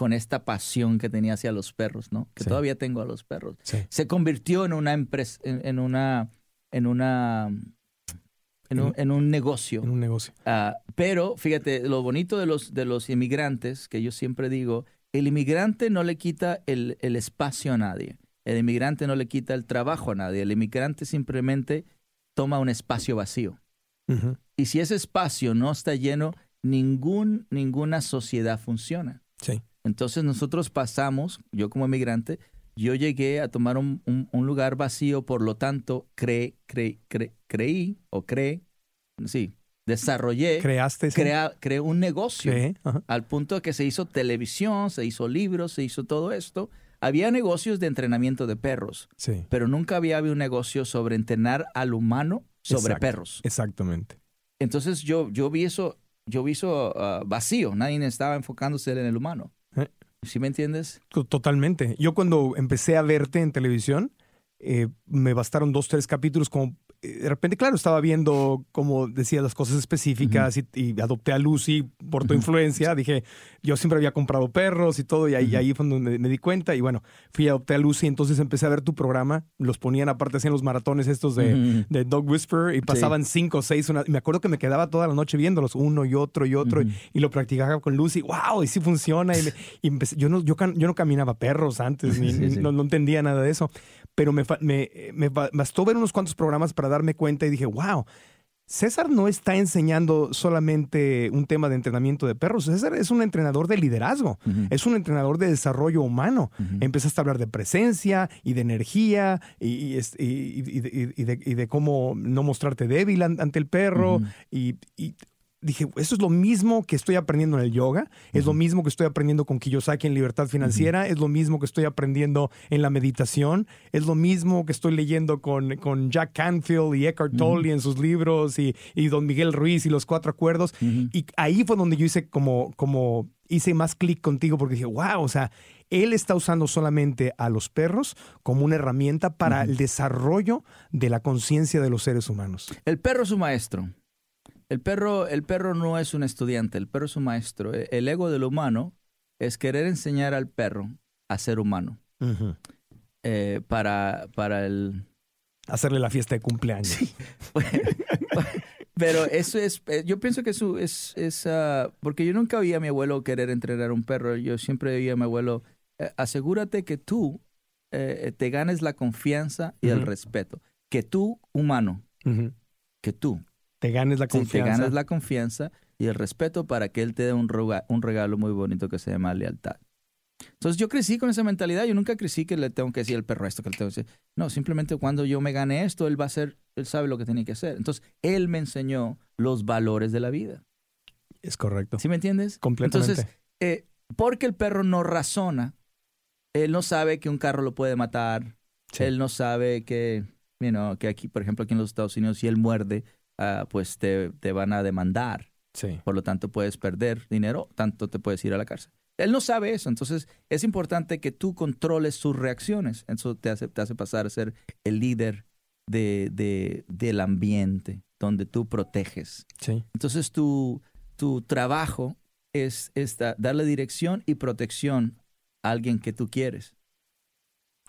con esta pasión que tenía hacia los perros, ¿no? Que Sí. todavía tengo a los perros. Sí. Se convirtió en una empresa, en, en una, en una, en un, en un negocio. En un negocio. Ah, pero fíjate, lo bonito de los, de los inmigrantes, que yo siempre digo, el inmigrante no le quita el, el espacio a nadie. El inmigrante no le quita el trabajo a nadie. El inmigrante simplemente toma un espacio vacío. Y si ese espacio no está lleno, ningún, ninguna sociedad funciona. Sí. Entonces nosotros pasamos, yo como inmigrante, yo llegué a tomar un, un- un lugar vacío, por lo tanto, cre, cre- cre- creí o cree, sí, desarrollé, Creaste. sí. crea- creé un negocio. Ajá. al punto de que se hizo televisión, se hizo libros, se hizo todo esto. Había negocios de entrenamiento de perros, Sí. pero nunca había habido un negocio sobre entrenar al humano sobre Exacto. perros. Exactamente. Entonces yo, yo vi eso, yo vi eso ah, vacío, nadie estaba enfocándose en el humano. ¿Sí me entiendes? To- Totalmente. Yo cuando empecé a verte en televisión, eh, me bastaron dos, tres capítulos como... eh, De repente, claro, estaba viendo, como decía, las cosas específicas y, y adopté a Lucy por tu influencia. Dije, yo siempre había comprado perros y todo, y ahí, ahí fue donde me, me di cuenta. Y bueno, fui a adopté a Lucy, entonces empecé a ver tu programa. Los ponían aparte, hacían los maratones estos de, de Dog Whisperer y pasaban cinco o seis. Una, me acuerdo que me quedaba toda la noche viéndolos, uno y otro y otro, y, y lo practicaba con Lucy. ¡Wow! Y sí funciona. Y, me- y empecé- yo, no, yo, no caminaba perros antes, <laughs> ni, Sí, sí. No, no entendía nada de eso. Pero me, me, me ba- bastó ver unos cuantos programas para darme cuenta y dije, wow. César no está enseñando solamente un tema de entrenamiento de perros. César es un entrenador de liderazgo, es un entrenador de desarrollo humano. Empezaste a hablar de presencia y de energía y, y de, y de- cómo no mostrarte débil an- ante el perro. Y dije, eso es lo mismo que estoy aprendiendo en el yoga, es lo mismo que estoy aprendiendo con Kiyosaki en libertad financiera, es lo mismo que estoy aprendiendo en la meditación, es lo mismo que estoy leyendo con, con Jack Canfield y Eckhart Tolle en sus libros y, y Don Miguel Ruiz y los cuatro acuerdos. Y ahí fue donde yo hice como, como hice más clic contigo porque dije, wow, o sea, él está usando solamente a los perros como una herramienta para el desarrollo de la conciencia de los seres humanos. El perro es un maestro. El perro, el perro no es un estudiante, el perro es un maestro. E- El ego del humano es querer enseñar al perro a ser humano. Eh, para, para el... Hacerle la fiesta de cumpleaños. <laughs> Pero eso es, eh, yo pienso que eso es, es ah, porque yo nunca vi a mi abuelo querer entrenar un perro. Yo siempre vi a mi abuelo, eh, asegúrate que tú eh, te ganes la confianza y el respeto. Que tú, humano, que tú Te ganes la Sí, te confianza. ganas la confianza y el respeto para que él te dé un, roga- un regalo muy bonito que se llama lealtad. Entonces yo crecí con esa mentalidad, yo nunca crecí que le tengo que decir al perro esto, que le tengo que decir. No, simplemente cuando yo me gane esto, él va a hacer, él sabe lo que tiene que hacer. Entonces él me enseñó los valores de la vida. Es correcto. ¿Sí me entiendes? Completamente. Entonces, eh, porque el perro no razona, él no sabe que un carro lo puede matar, Sí. él no sabe que You know, que aquí, por ejemplo, aquí en los Estados Unidos, si él muerde, ah, pues te, te van a demandar. Sí. Por lo tanto, puedes perder dinero, tanto te puedes ir a la cárcel. Él no sabe eso, entonces es importante que tú controles sus reacciones. Eso te hace, te hace pasar a ser el líder de, de- del ambiente, donde tú proteges. Sí. Entonces tu, tu trabajo es, es da- darle dirección y protección a alguien que tú quieres.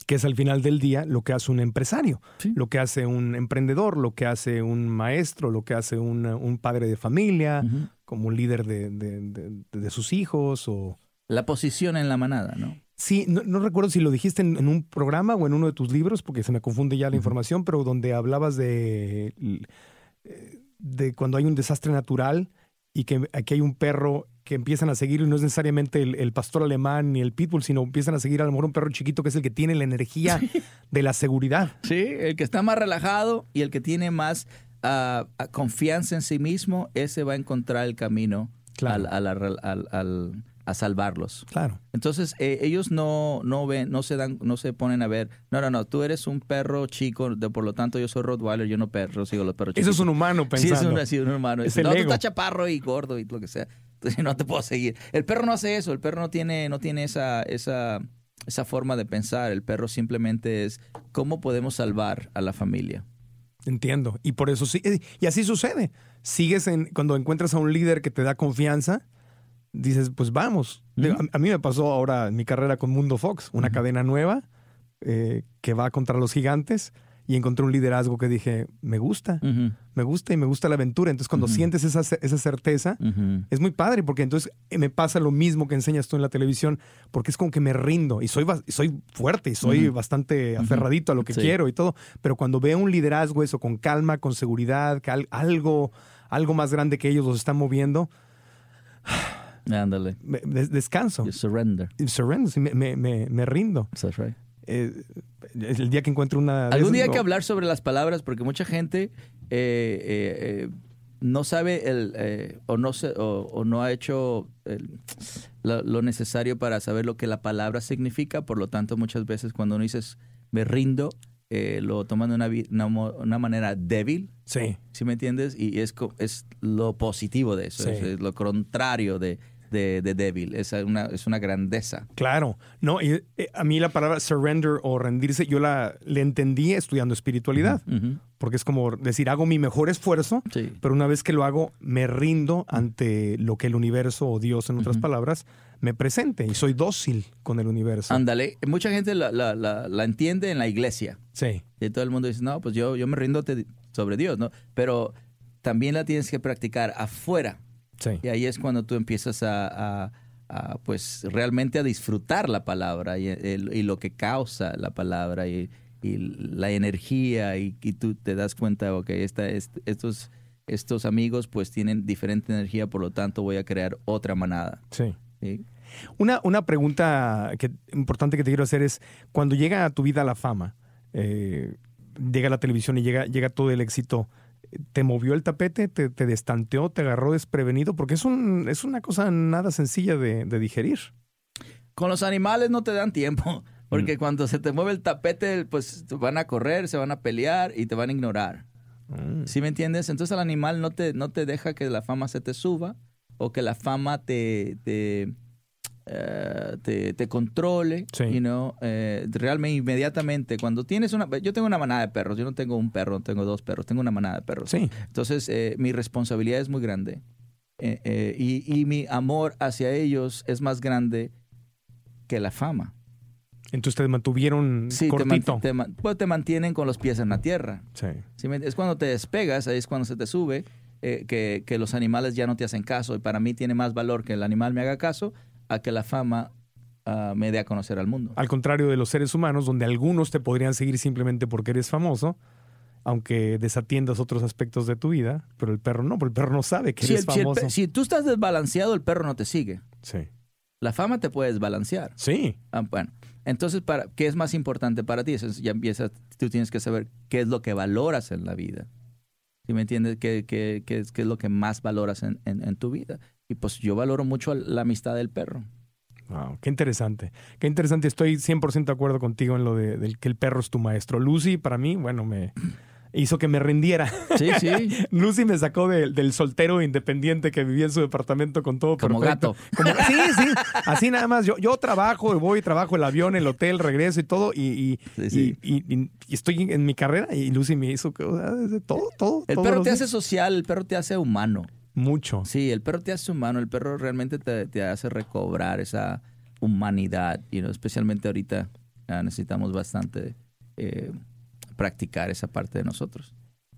Que es al final del día lo que hace un empresario, Sí. lo que hace un emprendedor, lo que hace un maestro, lo que hace un, un padre de familia, como un líder de, de- de- de sus hijos o... La posición en la manada, ¿no? Sí, no, no recuerdo si lo dijiste en, en un programa o en uno de tus libros, porque se me confunde ya la información, pero donde hablabas de, eh, de cuando hay un desastre natural y que aquí hay un perro que empiezan a seguir y no es necesariamente el, el pastor alemán ni el pitbull, sino empiezan a seguir a lo mejor un perro chiquito que es el que tiene la energía de la seguridad. Sí, el que está más relajado y el que tiene más ah, confianza en sí mismo, ese va a encontrar el camino Claro. al- a, la rel- al- al- a salvarlos. Claro. Entonces, eh, ellos no, no ven, no se dan, no se ponen a ver, no, no, no, tú eres un perro chico, de, por lo tanto yo soy Rottweiler, yo no perro, sigo los perros Eso chicos. es un humano Sí, pensando. es un, sí, un hermano. Es no, tú estás chaparro y gordo y lo que sea. <laughs> Entonces no te puedo seguir. El perro no hace eso. El perro no tiene, no tiene esa, esa, esa forma de pensar. El perro simplemente es cómo podemos salvar a la familia. Entiendo. Y por eso sí. eh, Y así sucede. Sigues en. Cuando encuentras a un líder que te da confianza, dices, pues vamos. A mí me pasó ahora en mi carrera con Mundo Fox, una cadena nueva eh, que va contra los gigantes. Y encontré un liderazgo que dije, me gusta, me gusta y me gusta la aventura. Entonces, cuando Ujú. sientes esa, esa certeza, es muy padre porque entonces eh, me pasa lo mismo que enseñas tú en la televisión, porque es como que me rindo y soy, soy fuerte y soy bastante aferradito a lo que Sí. quiero y todo, pero cuando veo un liderazgo eso con calma, con seguridad, algo, algo más grande que ellos los están moviendo, Ándale. des- descanso, You surrender. Surrender, me, me- me- me rindo. That's right. Eh, el día que encuentro una... Algún día hay no- que hablar sobre las palabras porque mucha gente eh, eh, eh, no sabe el, eh, o, no se, o, o no ha hecho el- lo, lo necesario para saber lo que la palabra significa. Por lo tanto, muchas veces cuando uno dice me rindo, eh, lo toman de una, una, una manera débil. Sí, ¿Sí me entiendes? Y es, es lo positivo de eso, Sí. es, es lo contrario de, de, de débil, es una, es una grandeza. Claro, no, y, eh, a mí la palabra surrender o rendirse, yo la le entendí estudiando espiritualidad, Ujú. porque es como decir, hago mi mejor esfuerzo, Sí. pero una vez que lo hago, me rindo ante lo que el universo o Dios, en otras Ujú. palabras, me presente y soy dócil con el universo. Ándale, mucha gente la, la, la, la entiende en la iglesia. sí, Y todo el mundo dice, no, pues yo, yo me rindo sobre Dios, ¿no? Pero también la tienes que practicar afuera. Sí, Y ahí es cuando tú empiezas a, a- a, pues, realmente a disfrutar la palabra y, el- y lo que causa la palabra y, y la energía y, y tú te das cuenta, ok, esta, est- estos, estos amigos pues tienen diferente energía, por lo tanto voy a crear otra manada. sí. ¿sí? Una, una pregunta que, importante que te quiero hacer es, cuando llega a tu vida la fama, eh, llega la televisión y llega, llega todo el éxito, ¿te movió el tapete? ¿Te, te destanteó? ¿Te agarró desprevenido? Porque es, un, es una cosa nada sencilla de, de digerir. Con los animales no te dan tiempo, <laughs> porque cuando se te mueve el tapete, pues van a correr, se van a pelear y te van a ignorar. Mm. ¿Sí me entiendes? Entonces el animal no te, no te deja que la fama se te suba o que la fama te, te, eh, te, te controle. Sí. you know, eh, realmente inmediatamente, cuando tienes una... Yo tengo una manada de perros, yo no tengo un perro, no tengo dos perros, tengo una manada de perros. Sí, Entonces, eh, mi responsabilidad es muy grande. Eh, y, y mi amor hacia ellos es más grande que la fama. entonces te mantuvieron Sí, te, man- cortito. te man- pues, te mantienen con los pies en la tierra. Sí, ¿Sí me- Es cuando te despegas, ahí es cuando se te sube, eh, que, que los animales ya no te hacen caso. Y para mí tiene más valor que el animal me haga caso a que la fama ah, me dé a conocer al mundo. al contrario de los seres humanos, donde algunos te podrían seguir simplemente porque eres famoso, aunque desatiendas otros aspectos de tu vida, pero el perro no, porque el perro no sabe que Si, eres el- si el famoso. si tú estás desbalanceado, el perro no te sigue. Sí. La fama te puede desbalancear. Sí, Ah, bueno, entonces, para, ¿qué es más importante para ti? Eso es- ya empiezas, tú tienes que saber qué es lo que valoras en la vida. ¿Sí me entiendes? ¿Qué, qué- qué es, qué es lo que más valoras en, en- en tu vida? Y pues yo valoro mucho la amistad del perro. Wow, qué interesante. Qué interesante. Estoy 100% de acuerdo contigo en lo de, del que el perro es tu maestro. Lucy, para mí, bueno, me hizo que me rindiera. Sí, sí. <laughs> Lucy me sacó de- del soltero independiente que vivía en su departamento con todo Como perfecto. gato. Como- sí, sí. Así nada más. Yo, yo trabajo, voy, trabajo el avión, el hotel, regreso y todo. Y, y, Sí, sí. y- y- y- y estoy en mi carrera y Lucy me hizo o sea, todo, todo. El perro te hace social, el perro te hace humano. mucho. Sí, el perro te hace humano, el perro realmente te, te hace recobrar esa humanidad, you know, especialmente ahorita ah, necesitamos bastante eh, practicar esa parte de nosotros.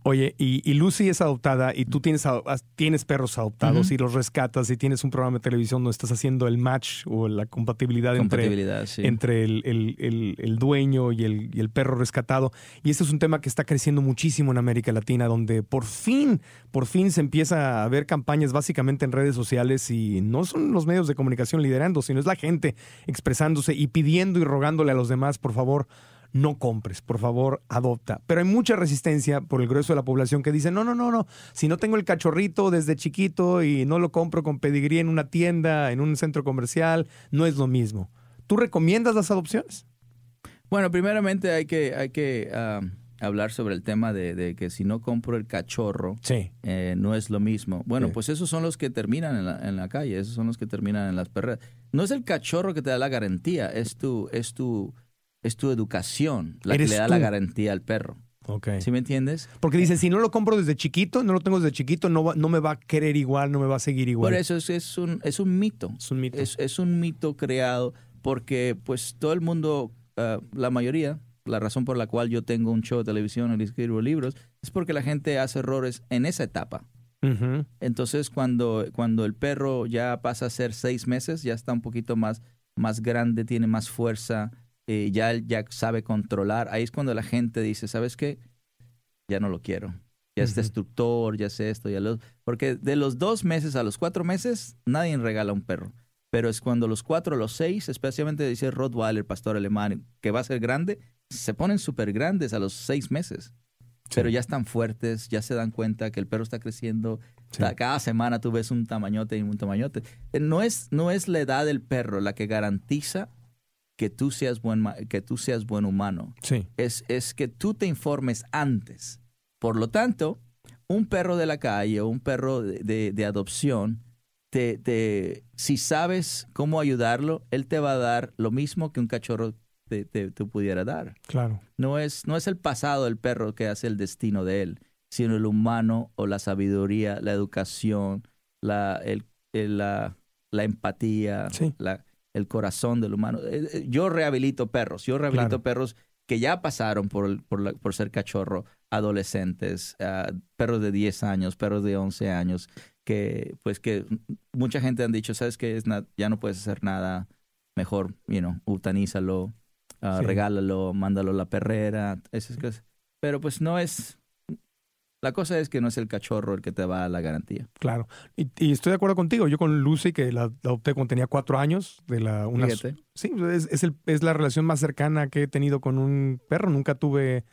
Oye, y, y Lucy es adoptada y tú tienes, tienes perros adoptados y los rescatas y tienes un programa de televisión donde estás haciendo el match o la compatibilidad, Compatibilidad, sí. entre, entre el, el- el- el dueño y el, y el perro rescatado. Y este es un tema que está creciendo muchísimo en América Latina, donde por fin, por fin se empieza a ver campañas básicamente en redes sociales y no son los medios de comunicación liderando, sino es la gente expresándose y pidiendo y rogándole a los demás, por favor, no compres, por favor, adopta. Pero hay mucha resistencia por el grueso de la población que dice, no, no, no, no, si no tengo el cachorrito desde chiquito y no lo compro con pedigrí en una tienda, en un centro comercial, no es lo mismo. ¿Tú recomiendas las adopciones? Bueno, primeramente hay que, hay que hablar sobre el tema de, de que si no compro el cachorro, Sí. eh, no es lo mismo. Bueno, Sí. pues esos son los que terminan en la, en la calle, esos son los que terminan en las perreras. No es el cachorro que te da la garantía, es tu, es tu, es tu educación la que le da tú. la garantía al perro. Ok. ¿Sí me entiendes? Porque dicen, si no lo compro desde chiquito, no lo tengo desde chiquito, no, va- no me va a querer igual, no me va a seguir igual. Por eso es, es un, es un mito. Es un mito. Es, es un mito creado porque pues todo el mundo, ah, la mayoría, la razón por la cual yo tengo un show de televisión y escribo libros, es porque la gente hace errores en esa etapa. Entonces, cuando, cuando el perro ya pasa a ser seis meses, ya está un poquito más, más grande, tiene más fuerza, eh, ya él ya sabe controlar, ahí es cuando la gente dice, ¿sabes qué? Ya no lo quiero. Ya es destructor, ya es esto, ya lo... Porque de los dos meses a los cuatro meses, nadie regala un perro. Pero es cuando los cuatro los seis, especialmente dice Rottweiler, pastor alemán, que va a ser grande, se ponen súper grandes a los seis meses. Pero ya están fuertes, ya se dan cuenta que el perro está creciendo, Sí. Cada semana tú ves un tamañote y un tamañote. Eh, No es, no es la edad del perro la que garantiza que tú seas buen, que tú seas buen humano. Sí. Es, es que tú te informes antes. Por lo tanto, un perro de la calle o un perro de, de- de adopción, te, te- si sabes cómo ayudarlo, él te va a dar lo mismo que un cachorro te, te- te pudiera dar. Claro. No es, no es el pasado del perro que hace el destino de él, sino el humano o la sabiduría, la educación, la, el- el- la, la empatía, Sí. la- el corazón del humano. Eh, eh, Yo rehabilito perros, yo rehabilito Claro. perros que ya pasaron por, por, la- por ser cachorro, adolescentes, ah, perros de 10 años, perros de 11 años, que pues que mucha gente han dicho, sabes que ya no puedes hacer nada, mejor, you know, eutanízalo, ah, Sí. regálalo, mándalo a la perrera, esas cosas. Pero pues no es, la cosa es que no es el cachorro el que te va a la garantía. Claro. Y, y estoy de acuerdo contigo. Yo con Lucy, que la, la adopté cuando tenía cuatro años, de la una Fíjate. Sí, es, es, el- es la relación más cercana que he tenido con un perro. Nunca tuve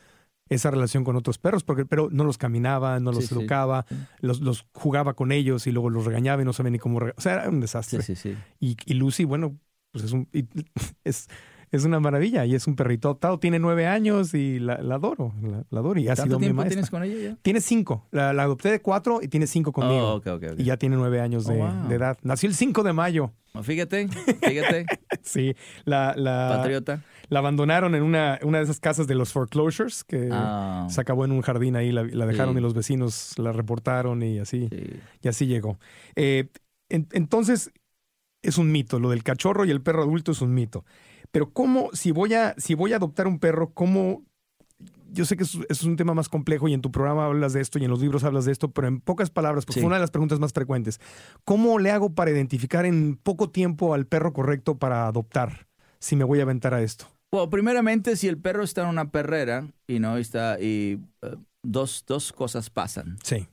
esa relación con otros perros, porque, pero no los caminaba, no los Sí, educaba, Sí. los, los jugaba con ellos y luego los regañaba y no sabía ni cómo... rega- O sea, era un desastre. Sí, sí, sí. Y, y Lucy, bueno, pues es, un, y- <laughs> es, es una maravilla y es un perrito adoptado. Tiene nueve años y la, la adoro, la, la adoro y ha ¿Tanto sido mi maestra. tienes con ella ya? Tiene cinco. La, la adopté de cuatro y tiene cinco conmigo. Oh, ok. Y ya tiene nueve años Oh, de, wow. de edad. Nació el 5 de mayo. Fíjate, <laughs> fíjate, Sí, la, la, patriota. la abandonaron en una, una de esas casas de los foreclosures que Ah, se acabó en un jardín ahí, la, la dejaron Sí. y los vecinos la reportaron y así, sí. y así llegó. Eh, en- entonces, es un mito, lo del cachorro y el perro adulto es un mito. Pero cómo, si voy a, si voy a adoptar un perro, cómo... Yo sé que eso, eso es un tema más complejo y en tu programa hablas de esto y en los libros hablas de esto, pero en pocas palabras, porque Sí. fue una de las preguntas más frecuentes. ¿Cómo le hago para identificar en poco tiempo al perro correcto para adoptar si me voy a aventar a esto? Bueno, primeramente, si el perro está en una perrera y no está, y eh, dos, dos cosas pasan. Sí,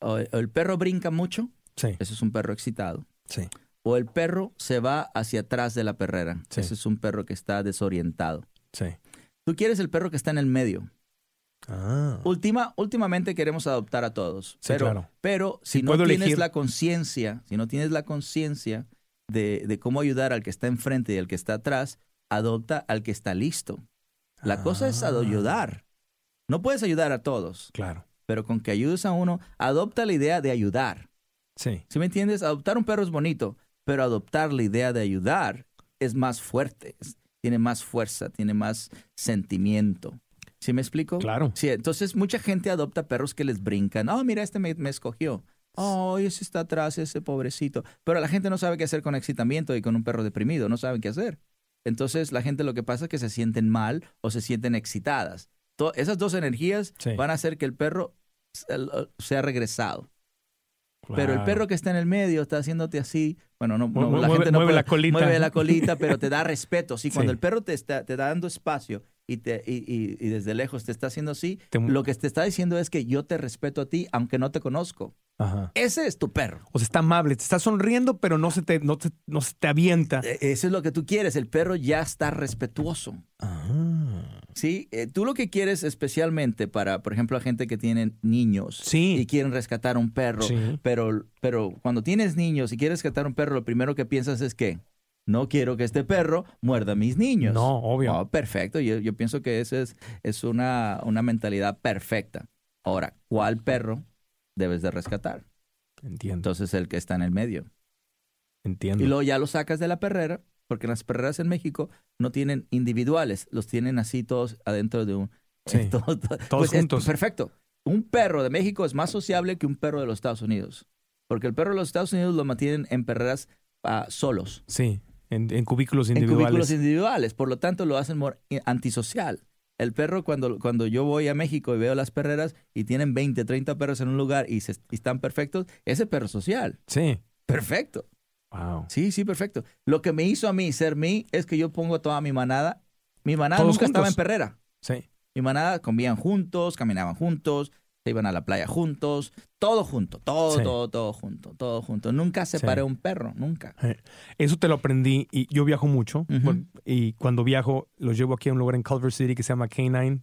O el perro brinca mucho, sí, ese es un perro excitado. sí. O el perro se va hacia atrás de la perrera, Sí. ese es un perro que está desorientado. Sí. Tú quieres el perro que está en el medio. Ah. Última, últimamente queremos adoptar a todos, Sí, pero, claro. pero si, Si no elegir. la conciencia, si no tienes la conciencia de, de cómo ayudar al que está enfrente y al que está atrás, adopta al que está listo. La cosa es Ah. ayudar. No puedes ayudar a todos, Claro. pero con que ayudes a uno, adopta la idea de ayudar. Sí. ¿Sí me entiendes? Adoptar un perro es bonito, pero adoptar la idea de ayudar es más fuerte, es- tiene más fuerza, tiene más sentimiento. ¿Sí me explico? Claro. Sí, entonces mucha gente adopta perros que les brincan. Oh, mira, este me, me escogió. Oh, ese está atrás, ese pobrecito. Pero la gente no sabe qué hacer con excitamiento y con un perro deprimido, no saben qué hacer. Entonces la gente lo que pasa es que se sienten mal o se sienten excitadas. Esas dos energías Sí. van a hacer que el perro se- sea regresado. Pero el perro que está en el medio está haciéndote así. Bueno, no, la gente no mueve puede- la colita. Mueve la colita, pero te da <laughs> respeto. Sí, cuando Sí. el perro te está, te da dando espacio y, te, y, y- y desde lejos te está haciendo así, Te- lo que te está diciendo es que yo te respeto a ti, aunque no te conozco. Ajá. Ese es tu perro. O sea, está amable, te está sonriendo, pero no se te, no te, no se te avienta. E- Eso es lo que tú quieres. El perro ya está respetuoso. Ah. Sí, Eh, tú lo que quieres especialmente para, por ejemplo, a gente que tiene niños Sí. y quieren rescatar un perro, Sí. pero, pero cuando tienes niños y quieres rescatar un perro, lo primero que piensas es que no quiero que este perro muerda a mis niños. No, obvio. Oh, perfecto, yo, yo pienso que esa es, es una, una mentalidad perfecta. Ahora, ¿cuál perro debes de rescatar? Entiendo. Entonces el que está en el medio. entiendo. Y luego ya lo sacas de la perrera, porque las perreras en México no tienen individuales, los tienen así todos adentro de un... Sí. <laughs> todo- todo- Todos pues es juntos. perfecto. Un perro de México es más sociable que un perro de los Estados Unidos, porque el perro de los Estados Unidos lo mantienen en perreras ah, solos, Sí, en, en cubículos en individuales. cubículos individuales, por lo tanto lo hacen more- antisocial. El perro, cuando, cuando yo voy a México y veo las perreras y tienen 20, 30 perros en un lugar y, se- y están perfectos, ese perro social. Sí. Perfecto. Wow. Sí, sí, perfecto. Lo que me hizo a mí ser mí es que yo pongo toda mi manada. Mi manada Todos nunca estaba en perrera. Sí. Mi manada comían juntos, caminaban juntos, se iban a la playa juntos, todo junto, todo, Sí. todo, todo junto, todo junto. Nunca separé Sí. un perro, nunca. Eso te lo aprendí y yo viajo mucho. Y cuando viajo, los llevo aquí a un lugar en Culver City que se llama Canine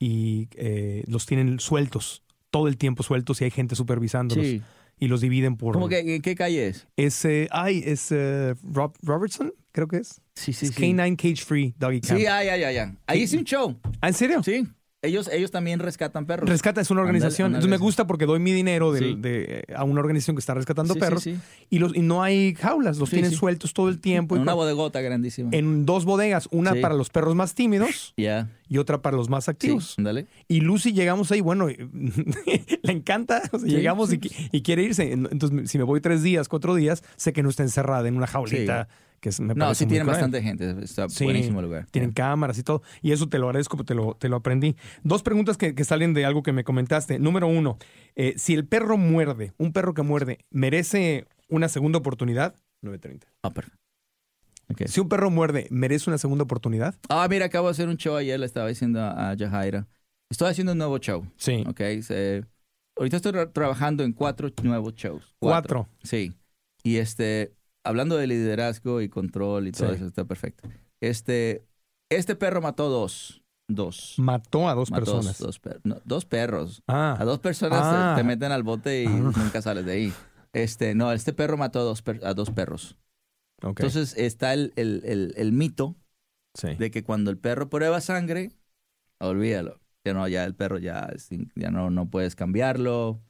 y eh, los tienen sueltos, todo el tiempo sueltos y hay gente supervisándolos. Sí. Y los dividen por... ¿Cómo que, qué calle es? Es, eh, ay, es eh, Rob- Robertson, creo que es. Sí, sí, es sí. Canine Cage Free Doggy Camp. Sí, ay, ay, ay, ay. Ahí hice un show. ¿Ah, ¿En serio? Sí. Ellos, ellos también rescatan perros. Rescata es una organización. Entonces me gusta porque doy mi dinero del- Sí. de, a una organización que está rescatando Sí, perros sí. Y, los, y no hay jaulas, los tienen sueltos todo el tiempo. y Una bodegota grandísima. en dos bodegas, una para los perros más tímidos Ya. y otra para los más activos. Y Lucy llegamos ahí, bueno, <laughs> le encanta, o sea, llegamos. Y, y quiere irse. Entonces, si me voy tres días, cuatro días, sé que no está encerrada en una jaulita. Que es- me No, sí tienen cruel. bastante gente. Está Sí, buenísimo el lugar. Tienen cámaras y todo. Y eso te lo agradezco, porque te lo, te lo aprendí. Dos preguntas que, que salen de algo que me comentaste. Número uno, eh, si el perro muerde, un perro que muerde, ¿merece una segunda oportunidad? 9.30. Ah, perfecto. Ok. Si un perro muerde, ¿merece una segunda oportunidad? Ah, mira, acabo de hacer un show ayer, le estaba diciendo a, Yajaira. Estoy haciendo un nuevo show, Sí. ¿ok? Se- ahorita estoy tra- trabajando en cuatro nuevos shows. Cuatro. Sí. Y este, hablando de liderazgo y control y todo Sí. eso, está perfecto. Este, este perro mató dos. Dos. Mató a dos Mató personas. Dos, per- no, dos perros. Ah, A dos personas Ah. te, te meten al bote y Ah. <laughs> nunca sales de ahí. Este, no, este perro mató a dos, per- a dos perros. Entonces está el, el- el- el mito sí. de que cuando el perro prueba sangre, olvídalo. Ya no, ya el perro ya, ya no, no puedes cambiarlo,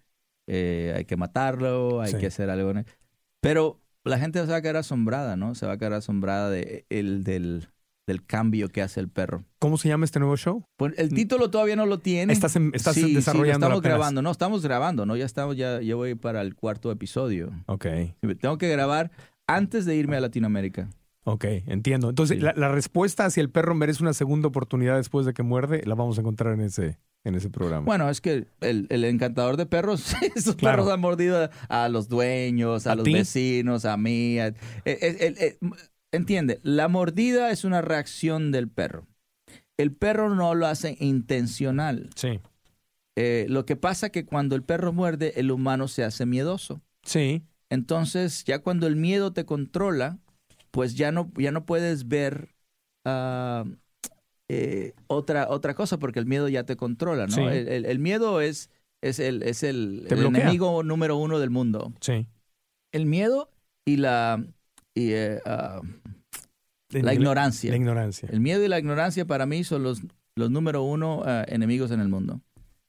eh, hay que matarlo, hay Sí. que hacer algo. Pero la gente se va a quedar asombrada, ¿no? Se va a quedar asombrada de el, del, del cambio que hace el perro. ¿Cómo se llama este nuevo show? Pues el título todavía no lo tiene. Estás, en- estás Sí, sí, estamos grabando, no, estamos grabando, ¿no? Ya estamos, ya, ya voy para el cuarto episodio. Ok, Tengo que grabar antes de irme a Latinoamérica. Ok, entiendo. Entonces, Sí. la, la respuesta a si el perro merece una segunda oportunidad después de que muerde, la vamos a encontrar en ese, en ese programa. Bueno, es que el, el encantador de perros, <laughs> esos Claro. perros han mordido a, los dueños, a, ¿A los ti? vecinos, a mí. a- eh, eh, eh, entiende, la mordida es una reacción del perro. El perro no lo hace intencional. sí, Eh, lo que pasa que cuando el perro muerde, el humano se hace miedoso. sí, Entonces, ya cuando el miedo te controla, pues ya no, ya no puedes ver eh, otra, otra cosa, porque el miedo ya te controla, ¿no? Sí. El, el- el miedo es, es el, es el, enemigo número uno del mundo. sí. El miedo y la, y eh, En- la ignorancia. La ignorancia. El miedo y la ignorancia para mí son los, los número uno ah, enemigos en el mundo.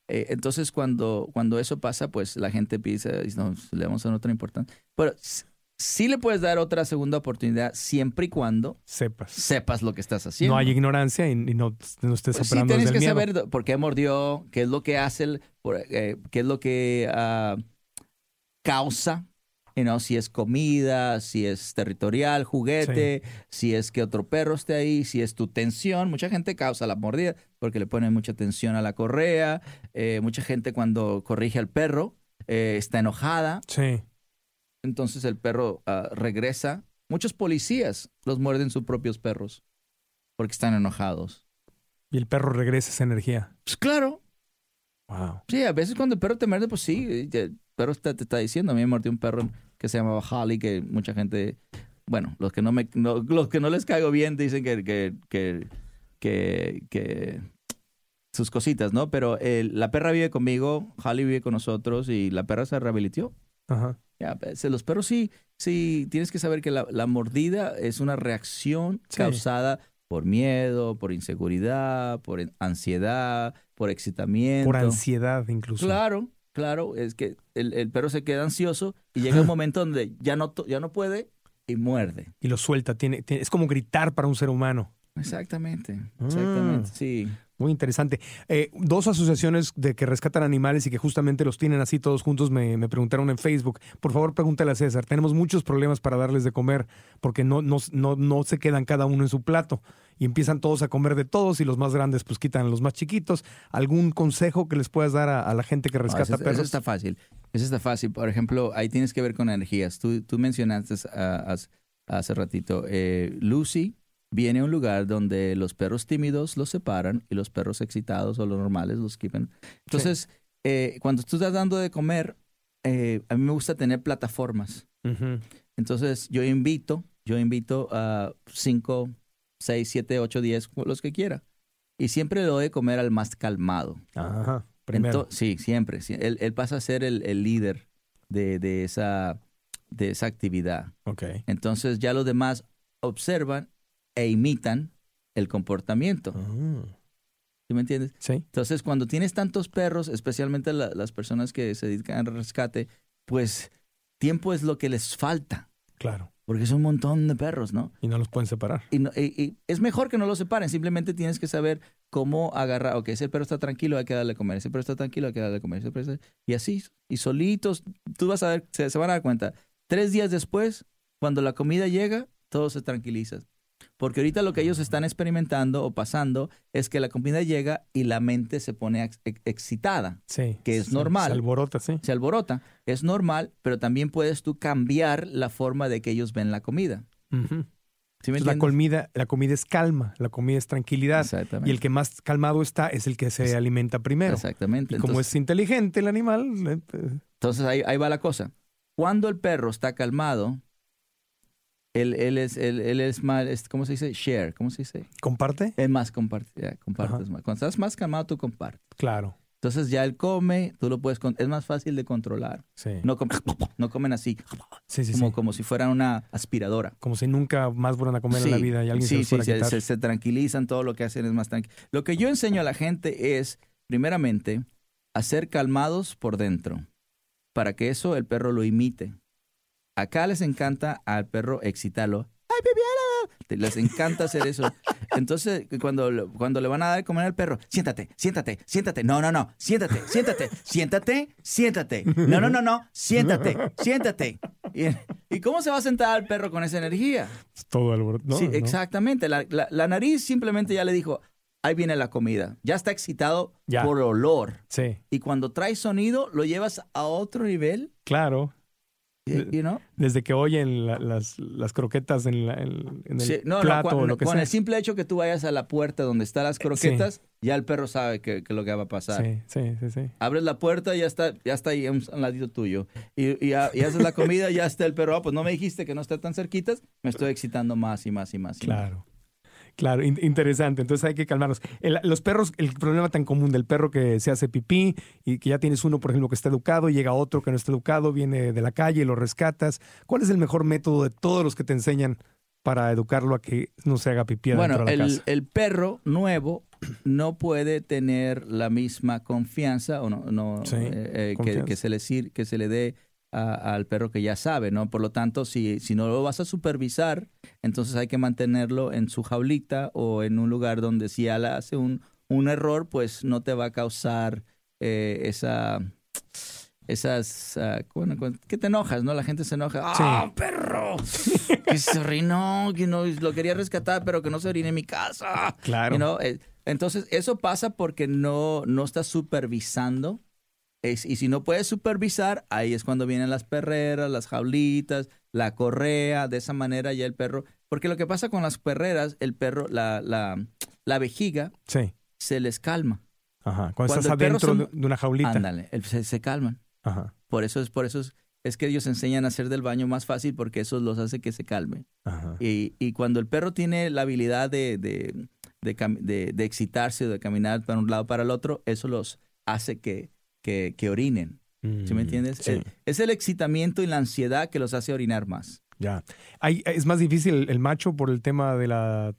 Eh, entonces, cuando, cuando eso pasa, pues la gente piensa, no, le vamos a dar otra importancia. Pero sí le puedes dar otra segunda oportunidad siempre y cuando Sepas. sepas lo que estás haciendo. No hay ignorancia y, y no, no estés Pues sí, operando tienes desde que el miedo. saber por qué mordió, qué es lo que hace, el- por- eh, qué es lo que ah, causa, you know, si es comida, si es territorial, juguete, si es que otro perro esté ahí, si es tu tensión. Mucha gente causa la mordida porque le ponen mucha tensión a la correa. Eh, mucha gente cuando corrige al perro eh, está enojada, Sí. Entonces el perro ah, regresa. Muchos policías los muerden sus propios perros porque están enojados. Y el perro regresa esa energía. Pues claro, Wow. Sí, a veces cuando el perro te muerde, pues sí, el perro te está diciendo. A mí me mordió un perro que se llamaba Holly, que mucha gente, bueno, los que no me, no- los que no les caigo bien dicen que, que, que, que, que sus cositas, ¿no? Pero el- la perra vive conmigo, Holly vive con nosotros y la perra se rehabilitó. Ajá. Ya, los perros sí, sí, tienes que saber que la, la mordida es una reacción Sí. causada por miedo, por inseguridad, por ansiedad, por excitamiento. Por ansiedad incluso. Claro, claro, es que el, el perro se queda ansioso y llega un <laughs> momento donde ya no, to- ya no puede y muerde. Y lo suelta. Tiene, tiene- es como gritar para un ser humano. Exactamente, Mm. exactamente, sí. Muy interesante. Eh, dos asociaciones de que rescatan animales y que justamente los tienen así todos juntos me, me preguntaron en Facebook. Por favor, pregúntale a César. Tenemos muchos problemas para darles de comer porque no, no, no, no se quedan cada uno en su plato y empiezan todos a comer de todos y los más grandes pues quitan a los más chiquitos. ¿Algún consejo que les puedas dar a, a la gente que No, rescata eso, eso perros? está fácil, eso está fácil. Por ejemplo, ahí tienes que ver con energías. Tú, tú mencionaste ah, hace, hace ratito, eh, Lucy viene a un lugar donde los perros tímidos los separan y los perros excitados o los normales los quitan. Entonces, eh, cuando tú estás dando de comer, eh, a mí me gusta tener plataformas. Ujú. Entonces, yo invito, yo invito a 5, 6, 7, 8, 10, los que quiera. Y siempre le doy de comer al más calmado. Ajá. Primero. Sí, siempre. sí. Él, él pasa a ser el, el líder de, de esa, de esa actividad. ok. Entonces, ya los demás observan e imitan el comportamiento. Ah, ¿Sí me entiendes? sí. Entonces, cuando tienes tantos perros, especialmente la- las personas que se dedican al rescate, pues tiempo es lo que les falta. Claro. Porque es un montón de perros, ¿no? Y no los pueden separar. Y, no- y- y es mejor que no lo separen, simplemente tienes que saber cómo agarrar, ok, ese perro está tranquilo, hay que darle a comer, ese perro está tranquilo, hay que darle a comer, ese perro está- Y así, y solitos, tú vas a ver, se, se van a dar cuenta. Tres días después, cuando la comida llega, todo se tranquiliza. Porque ahorita lo que ellos están experimentando o pasando es que la comida llega y la mente se pone ex- ex- excitada, Sí. Que es normal. Se alborota, sí. se alborota. Es normal, pero también puedes tú cambiar la forma de que ellos ven la comida. Ujú. ¿Sí me Entonces, la, comida, la comida es calma, la comida es tranquilidad. Exactamente. Y el que más calmado está es el que se alimenta primero. Exactamente. Y como Entonces- es inteligente el animal, eh, Entonces ahí, ahí va la cosa. Cuando el perro está calmado, él, él es, él, él es más, ¿cómo se dice? Share, ¿cómo se dice? comparte. Es más comparte, ya, compartes Ajá. más. Cuando estás más calmado, tú compartes. Claro, Entonces ya él come, tú lo puedes, es más fácil de controlar. sí. No, com- no comen así, sí, sí, como, sí. como si fueran una aspiradora. Como si nunca más fueran a comer en la vida y alguien se sí, los fuera sí, a quitar. se- se tranquilizan, todo lo que hacen es más tranquilo. Lo que yo enseño a la gente es, primeramente, a ser calmados por dentro, para que eso el perro lo imite. Acá les encanta al perro excitarlo. ¡Ay! Te- Les encanta hacer eso. Entonces, cuando, cuando le van a dar de comer al perro, siéntate, siéntate, siéntate. No, no, no, siéntate, siéntate, siéntate, siéntate. No, no, no, no, siéntate, siéntate. ¿Y, ¿y cómo se va a sentar el perro con esa energía? Todo alboroto. No, sí, no. exactamente. La, la- la nariz simplemente ya le dijo, ahí viene la comida. Ya está excitado Ya. por olor. Sí, Y cuando traes sonido, lo llevas a otro nivel, claro. You you know? Desde que oyen la- las, las croquetas en, la- en- en el Sí, no, no, plato cua- o lo que con sea. el simple hecho que tú vayas a la puerta donde están las croquetas, ya el perro sabe que, que lo que va a pasar. Sí, sí, sí, sí. Abres la puerta y ya está, ya está ahí a un, a ladito tuyo. Y, y, y haces la comida, ya está el perro. Ah, pues no me dijiste que no está tan cerquitas. Me estoy excitando más y más y más. y más. Claro. Claro, in- interesante. Entonces hay que calmarnos. El- los perros, el problema tan común del perro que se hace pipí y que ya tienes uno, por ejemplo, que está educado, y llega otro que no está educado, viene de la calle, lo rescatas. ¿Cuál es el mejor método de todos los que te enseñan para educarlo a que no se haga pipí Bueno, de la el, casa? el perro nuevo <clears throat> no puede tener la misma confianza o no, no, Sí, eh, eh, que, se le sir- que se le dé a- al perro que ya sabe, ¿no? Por lo tanto, si, si no lo vas a supervisar, entonces hay que mantenerlo en su jaulita o en un lugar donde si ya le hace un, un error, pues no te va a causar eh, esa esas ah, bueno, que te enojas, ¿no? La gente se enoja. ¡Ah, perro! Que se orinó, que no lo quería rescatar, pero que no se orine en mi casa. Claro. You know, eh, Entonces, eso pasa porque no, no estás supervisando. Es- y si no puedes supervisar, ahí es cuando vienen las perreras, las jaulitas, la correa. De esa manera ya el perro. Porque lo que pasa con las perreras, el perro, la, la, la vejiga Sí. se les calma. Ajá. Cuando, Cuando estás adentro se- de- una jaulita. Ándale, se, se calman. Ajá. Por eso es, por eso es, es que ellos enseñan a hacer del baño más fácil porque eso los hace que se calmen. Ajá. Y, y cuando el perro tiene la habilidad de, de, de, de- de excitarse o de caminar para un lado para el otro, eso los hace que, que, que orinen. ¿Sí me entiendes? Mm, Sí. El- es el excitamiento y la ansiedad que los hace orinar más. Ya. Hay, es más difícil el, macho por el tema de la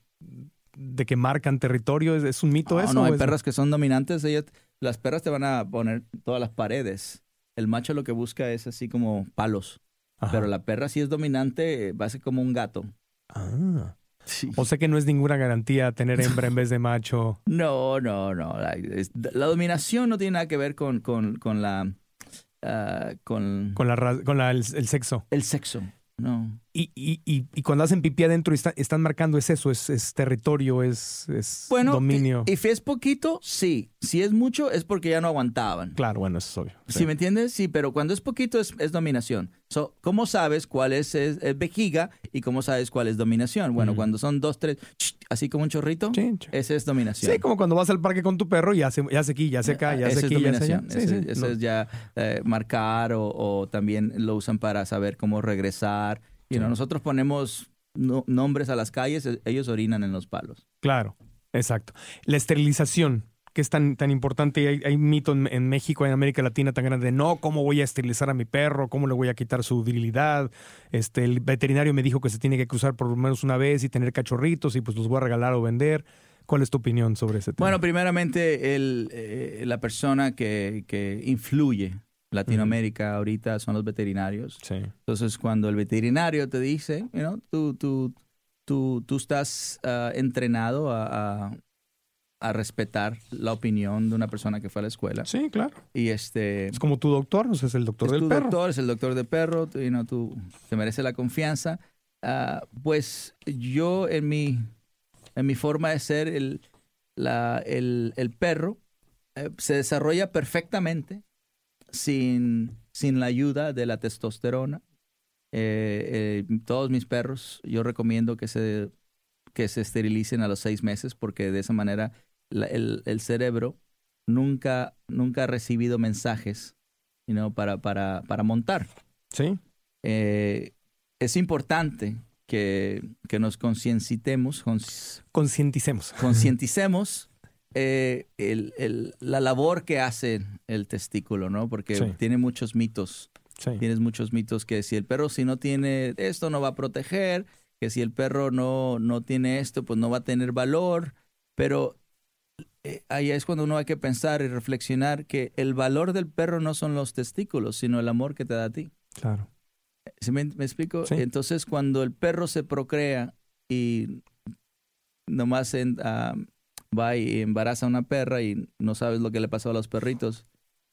de que marcan territorio. ¿Es, es un mito No, eso? no, hay es- perras que son dominantes, ellas, las perras te van a poner todas las paredes. El macho lo que busca es así como palos. Ajá. Pero la perra si es dominante, va a ser como un gato. Ah. Sí. O sea que no es ninguna garantía tener <laughs> hembra en vez de macho. No, no, no. La, es- la dominación no tiene nada que ver con, con, con la ah, con, Con, la, con la- el, el sexo. el sexo. No. Y, y, y, y cuando hacen pipí adentro y está- están marcando es eso, es, es territorio, es, es Bueno, dominio. y si es poquito, sí. Si es mucho, es porque ya no aguantaban. claro, bueno, eso es obvio. ¿Sí me entiendes? Sí, pero cuando es poquito es, es dominación. So, ¿Cómo sabes cuál es, vejiga y cómo sabes cuál es dominación? Bueno, cuando son dos, tres, así como un chorrito, sí. ese es dominación. Sí, como cuando vas al parque con tu perro y hace, ya hace aquí, ya hace acá, ya hace es aquí, ya hace allá. Sí, Ese, sí, ese no. es ya eh, marcar o, o también lo usan para saber cómo regresar. Y Sí. nosotros ponemos no- nombres a las calles, e- ellos orinan en los palos. Claro, exacto. La esterilización, que es tan, tan importante, hay, hay mito en, en México, en América Latina tan grande, de no, ¿cómo voy a esterilizar a mi perro? ¿Cómo le voy a quitar su virilidad? Este, el veterinario me dijo que se tiene que cruzar por lo menos una vez y tener cachorritos y pues los voy a regalar o vender. ¿Cuál es tu opinión sobre ese tema? Bueno, primeramente, el, eh, la persona que, que influye Latinoamérica ahorita son los veterinarios. sí, Entonces, cuando el veterinario te dice, you know, tú, tú, tú, tú estás ah, entrenado a, a- a respetar la opinión de una persona que fue a la escuela. sí, claro. Y este, Es como tu doctor, o sea, es el doctor es del tu perro. doctor, es el doctor de perro, tú, you know, tú te mereces la confianza. Ah, pues yo en mi, en mi forma de ser, el, la, el, el perro eh, se desarrolla perfectamente sin, sin la ayuda de la testosterona. Eh, eh, todos mis perros, yo recomiendo que se, que se esterilicen a los seis meses porque de esa manera la- el, el cerebro nunca, nunca ha recibido mensajes you know, para, para, para montar. Sí, Eh, es importante que, que nos conciencitemos, cons- concienticemos. Eh, el- el- la labor que hace el testículo, ¿no? Porque Sí. tiene muchos mitos. Sí. Tienes muchos mitos que si el perro si no tiene esto no va a proteger, que si el perro no, no tiene esto pues no va a tener valor, pero eh, ahí es cuando uno hay que pensar y reflexionar que el valor del perro no son los testículos, sino el amor que te da a ti. Claro. ¿Sí me, me explico? Sí. Entonces, cuando el perro se procrea y nomás en- ah, va y embaraza a una perra y no sabes lo que le pasó a los perritos,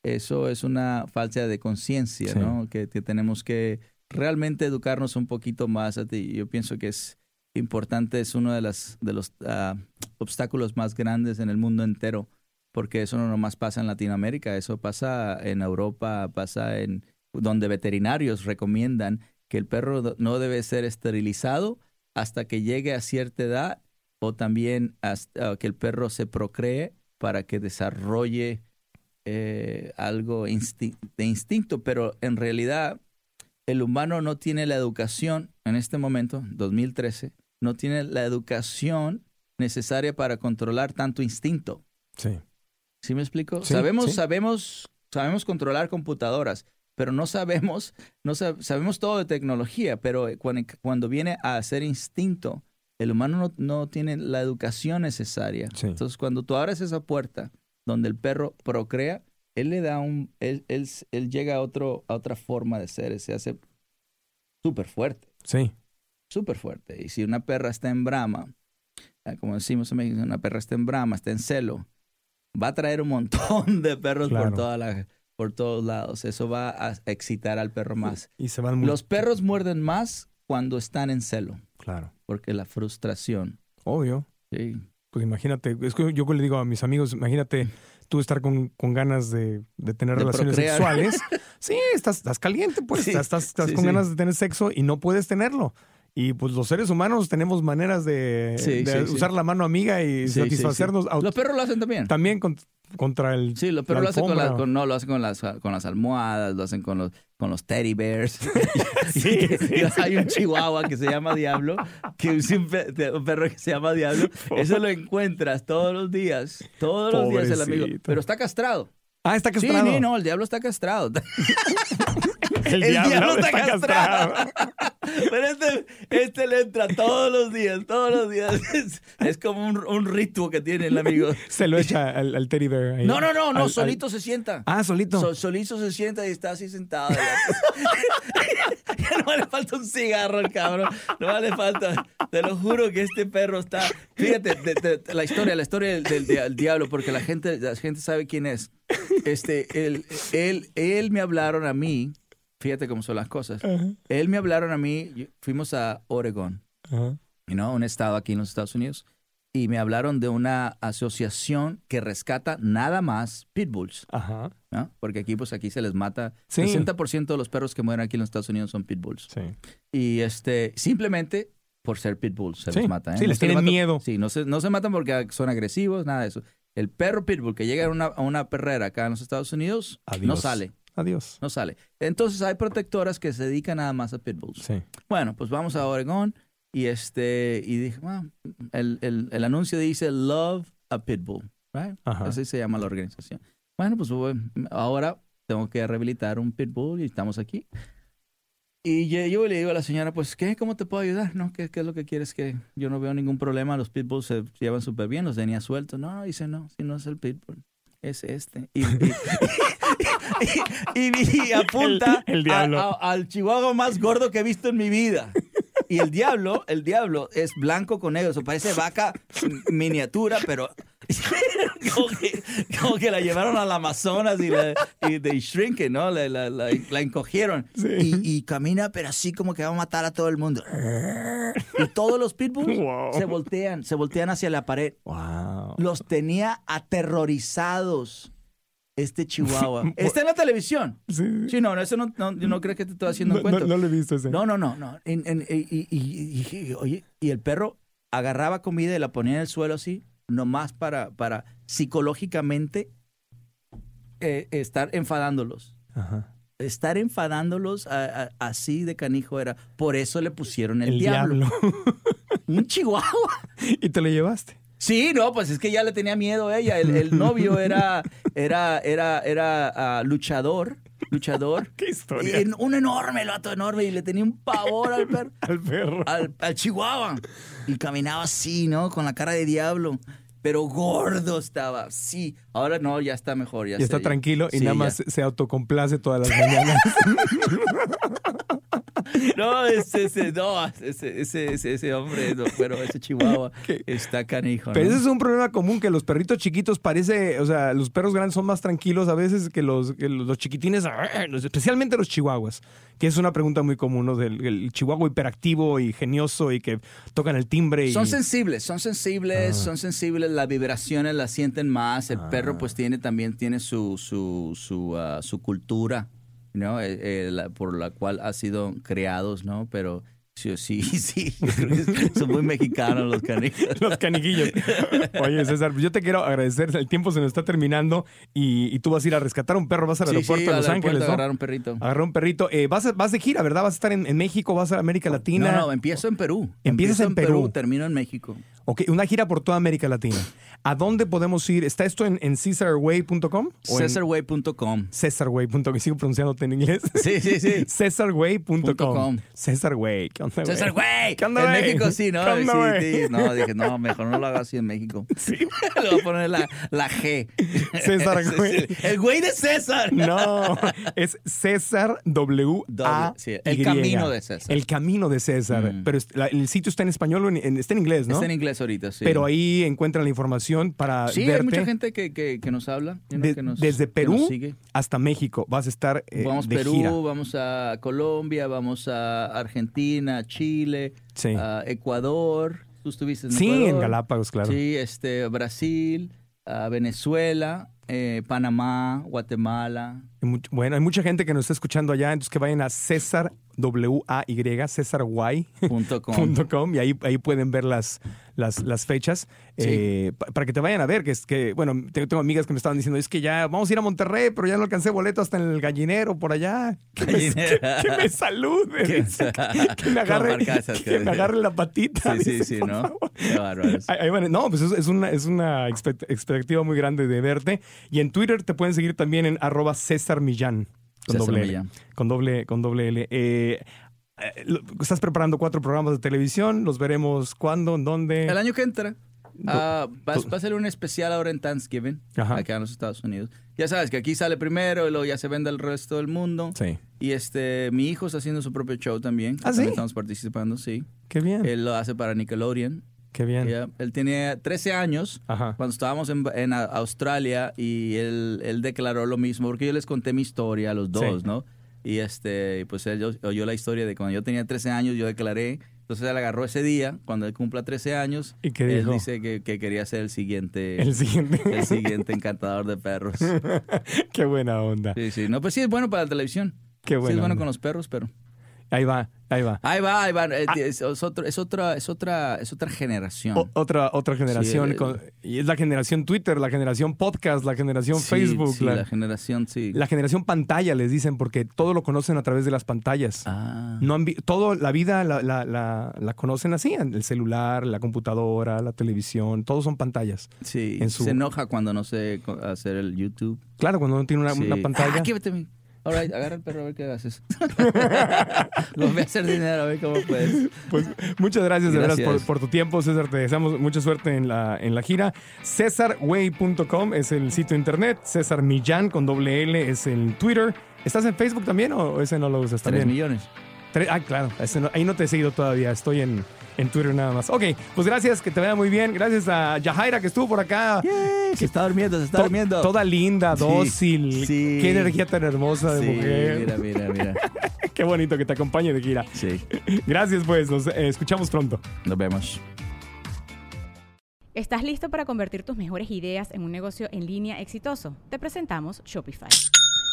eso es una falta de conciencia, Sí. ¿no? Que, que tenemos que realmente educarnos un poquito más a ti. Yo pienso que es importante, es uno de, las, de los ah, obstáculos más grandes en el mundo entero, porque eso no nomás pasa en Latinoamérica, eso pasa en Europa, pasa en donde veterinarios recomiendan que el perro no debe ser esterilizado hasta que llegue a cierta edad o también hasta que el perro se procree para que desarrolle eh, algo insti- de instinto, pero en realidad el humano no tiene la educación en este momento, 2013, no tiene la educación necesaria para controlar tanto instinto. Sí. ¿Sí me explico? Sí, sabemos, sí. sabemos, sabemos controlar computadoras, pero no sabemos, no sab- sabemos todo de tecnología, pero cuando, cuando viene a ser instinto, el humano no, no tiene la educación necesaria. Sí. Entonces, cuando tú abres esa puerta donde el perro procrea, él le da un, él, él, él llega a, otro, a otra forma de ser, se hace súper fuerte Sí. súper fuerte. Y si una perra está en brama, eh, como decimos en México, una perra está en brama, está en celo, va a traer un montón <laughs> de perros Claro. por, toda la, por todos lados. Eso va a excitar al perro más. Y se van. Los perros muerden más cuando están en celo, Claro. porque la frustración. Obvio. Sí. Pues imagínate, es que yo le digo a mis amigos, imagínate tú estar con, con ganas de, de tener De relaciones procrear. sexuales. <laughs> Sí, estás, estás caliente, pues, Sí, estás, estás, sí, con sí. ganas de tener sexo y no puedes tenerlo. Y pues los seres humanos tenemos maneras de, Sí, de sí, sí. usar la mano amiga y Sí, sí, satisfacernos sí. Los perros lo hacen también. también con- contra el... Sí, los perros lo hacen con, la- con- no, lo hacen con las, con las almohadas, lo hacen con los, con los teddy bears. <laughs> Sí, <laughs> sí, hay un chihuahua que se llama Diablo, que un, pe- un perro que se llama Diablo. Eso lo encuentras todos los días, todos los días el amigo. Pobrecito. Pero está castrado. Ah, está Sí, castrado. sí, no, el diablo está castrado. <laughs> El, El diablo, diablo está, está castrado. Pero este, este le entra todos los días, todos los días. Es, es como un, un ritual que tiene el amigo. Se lo echa al, al teddy bear. ahí. No, no, no, no, al- solito se sienta. Ah, solito. So- solito se sienta y está así sentado. <laughs> Ya no le falta un cigarro al cabrón. No le falta. Te lo juro que este perro está. Fíjate, de- de- de la historia, la historia del, del- del diablo, porque la gente, la gente sabe quién es. Este, él, él, él me hablaron a mí. Fíjate cómo son las cosas. Ajá, Él me hablaron a mí. Fuimos a Oregon, ajá. you know, un estado aquí en los Estados Unidos. Y me hablaron de una asociación que rescata nada más pitbulls. Ajá. ¿no? Porque aquí, pues aquí se les mata. Sí. 60% de los perros que mueren aquí en los Estados Unidos son pitbulls. Sí. Y este, simplemente por ser pitbulls se Sí. los mata. ¿eh? Sí, les se tienen matan- miedo. Sí, no se, no se matan porque son agresivos, nada de eso. El perro pitbull que llega a una, a una perrera acá en los Estados Unidos, Adiós. no sale, Adiós. no sale. Entonces hay protectoras que se dedican nada más a pitbulls. Sí. Bueno, pues vamos a Oregón y este y dije, "Ah, el, el, el anuncio dice Love a Pitbull, right? Ajá. Así se llama la organización. Bueno, pues ahora tengo que rehabilitar un Pitbull y estamos aquí. Y yo, yo le digo a la señora, pues, ¿qué? ¿Cómo te puedo ayudar? ¿No? ¿Qué, qué es lo que quieres? que Yo no veo ningún problema. Los Pitbulls se llevan súper bien, los tenía sueltos. No, no, dice, no, si no es el Pitbull, es este. Y, y- y- y- y apunta El- el diablo. a- a- al chihuahua más gordo que he visto en mi vida. Y el diablo, el diablo es blanco con negro, eso parece vaca miniatura, pero <laughs> como que, como que la llevaron al Amazonas y, la, y they shrink it, ¿no? La, la- la- la encogieron. Y, y camina, pero así como que va a matar a todo el mundo. Y todos los pitbulls Wow. se voltean, se voltean hacia la pared. Wow. Los tenía aterrorizados este chihuahua. <laughs> Está en la televisión. Sí. Sí, no, no, eso no, no, yo no creo que te estoy haciendo No, cuento. no- no lo he visto ese. No, no, no, no. En- en- y, y- y- y- oye, y el perro agarraba comida y la ponía en el suelo así, nomás para, para psicológicamente eh, estar enfadándolos. Ajá. Estar enfadándolos a- a- así de canijo era. Por eso le pusieron el, El diablo. diablo. <laughs> Un chihuahua. y te lo llevaste. Sí, no, pues es que ya le tenía miedo a ella. El, el novio era, era, era, era ah, luchador, luchador. <laughs> Qué historia. Y en- un enorme, el vato enorme, y le tenía un pavor al perro. <laughs> Al perro. al, al chihuahua. Y caminaba así, ¿no? Con la cara de diablo. Pero gordo estaba, sí. Ahora no, ya está mejor. Ya Y está sé, tranquilo y sí, nada ya. más se autocomplace todas las mañanas. <laughs> <laughs> No, ese, ese, no, ese, ese, ese, ese hombre, no, pero ese chihuahua <laughs> ¿Qué? está canijo. Pero ese es un problema común que los perritos chiquitos parece, o sea, los perros grandes son más tranquilos a veces que los, que los chiquitines, los- especialmente los chihuahuas, que es una pregunta muy común, ¿no? Del el chihuahua hiperactivo y genioso y que tocan el timbre y... Son sensibles, son sensibles, Ah. son sensibles, las vibraciones las sienten más. El Ah. perro pues tiene también tiene su, su, su, ah, su cultura, ¿no? Eh, eh, la- por la cual ha sido criados, ¿no? Pero Sí, sí, <laughs> sí. Son muy mexicanos los canijos. Los caniquillos. Oye, César, yo te quiero agradecer. El tiempo se nos está terminando y, y tú vas a ir a rescatar un perro. Vas al Sí, aeropuerto sí, de Los Ángeles, agarrar un perrito. Agarrar un perrito. Eh, vas, a- vas de gira, ¿verdad? Vas a estar en, en México, vas a América Latina. No, no, empiezo en Perú. Empiezas Empiezo en Perú. termino en México. Ok, una gira por toda América Latina. ¿A dónde podemos ir? ¿Está esto en, en CesarWay.com? Cesarway.com. CesarWay.com. Sigo pronunciándote en inglés. Sí, sí, sí. <laughs> CesarWay.com. com. Cesarway. ¿Qué onda, güey? Güey. ¿Qué onda, En? México sí, ¿no? ¿Qué onda, sí, sí. No, dije, no, mejor no lo haga así en México. <laughs> Sí. <laughs> Le voy a poner la, la G. César, güey. El güey de César. No, es César W. A. Sí, el camino de César. El camino de César. Mm. Pero el sitio está en español o en- está en inglés, ¿no? Está en inglés ahorita, sí. Pero ahí encuentran la información para Sí, verte. hay mucha gente que, que, que nos habla. De- que nos- desde que Perú nos sigue. hasta México vas a estar eh, Vamos a Perú, gira. vamos a Colombia, vamos a Argentina, Chile, Sí. a Ecuador. Tú estuviste en Sí, Ecuador. en Galápagos, claro. Sí, este, Brasil, a Venezuela, eh, Panamá, Guatemala. Bueno, hay mucha gente que nos está escuchando allá, entonces que vayan a César W A Y, Punto com. <laughs> cesarguay.com y ahí, ahí pueden ver las, las, las fechas Sí. eh, pa- para que te vayan a ver. Que es que, bueno, tengo, tengo amigas que me estaban diciendo, es que ya vamos a ir a Monterrey, pero ya no alcancé boleto hasta en el gallinero por allá. Que me, que- que me saluden. Que- me agarre, que me agarre la patita. Sí, sí, dice, sí, ¿no? Qué van. No, pues es, una, es una expect- expectativa muy grande de verte. Y en Twitter te pueden seguir también en arroba César Millán. Con doble L. Con doble, con doble L. Eh, eh, estás preparando cuatro programas de televisión. Los veremos cuándo, en dónde. El año que entra ah, va, a ser un especial ahora en Thanksgiving, Ajá. acá en los Estados Unidos. Ya sabes que aquí sale primero y luego ya se vende al resto del mundo. Sí. Y este, mi hijo está haciendo su propio show también. ¿Ah, También sí? Estamos participando, sí. Qué bien. Él lo hace para Nickelodeon. Qué bien. Él tenía 13 años Ajá. cuando estábamos en, Australia y él, él declaró lo mismo, porque yo les conté mi historia a los dos, Sí. ¿no? Y este, pues él oyó la historia de cuando yo tenía 13 años, yo declaré. Entonces él agarró ese día, cuando él cumpla 13 años, ¿Y qué él dice que, que quería ser el siguiente, El siguiente. <laughs> el siguiente encantador de perros. <laughs> Qué buena onda. Sí, sí. No, pues sí es bueno para la televisión. Qué Sí buena es bueno onda. con los perros, pero... Ahí va, ahí va. Ahí va, ahí va. Eh, Ah. Es, es otro- es otra, es otra, es otra generación. O- otra, otra generación. el- con- y es la generación Twitter, la generación podcast, la generación Sí, Facebook, sí, la, la generación, sí. la generación pantalla, les dicen, porque todo lo conocen a través de las pantallas. Ah. No han todo la vida la, la- la- conocen así, el celular, la computadora, la televisión, todos son pantallas. Sí, en su- se enoja cuando no sé hacer el YouTube. Claro, cuando uno tiene una, Sí. una pantalla. Ah. All right, agarra el perro a ver qué haces. <laughs> Lo voy a hacer dinero, a ver cómo puedes. Pues muchas gracias, de veras Gracias. por, por tu tiempo, César. Te deseamos mucha suerte en la, en la gira. CésarWay.com es el sitio internet. César Millán con doble L es el Twitter. ¿Estás en Facebook también o ese no lo usas Tres también? millones. Tres- ah, claro. no- ahí no te he seguido todavía. Estoy en, en Twitter nada más. Ok, pues gracias, que te vaya muy bien. Gracias a Yajaira que estuvo por acá. Se está durmiendo, se está To- durmiendo. Toda linda, Sí, dócil. sí. Qué energía tan hermosa de sí, mujer. mira, mira, mira. <laughs> Qué bonito que te acompañe de gira. Sí, Gracias, pues. Nos eh, escuchamos pronto. nos vemos. ¿Estás listo para convertir tus mejores ideas en un negocio en línea exitoso? Te presentamos Shopify.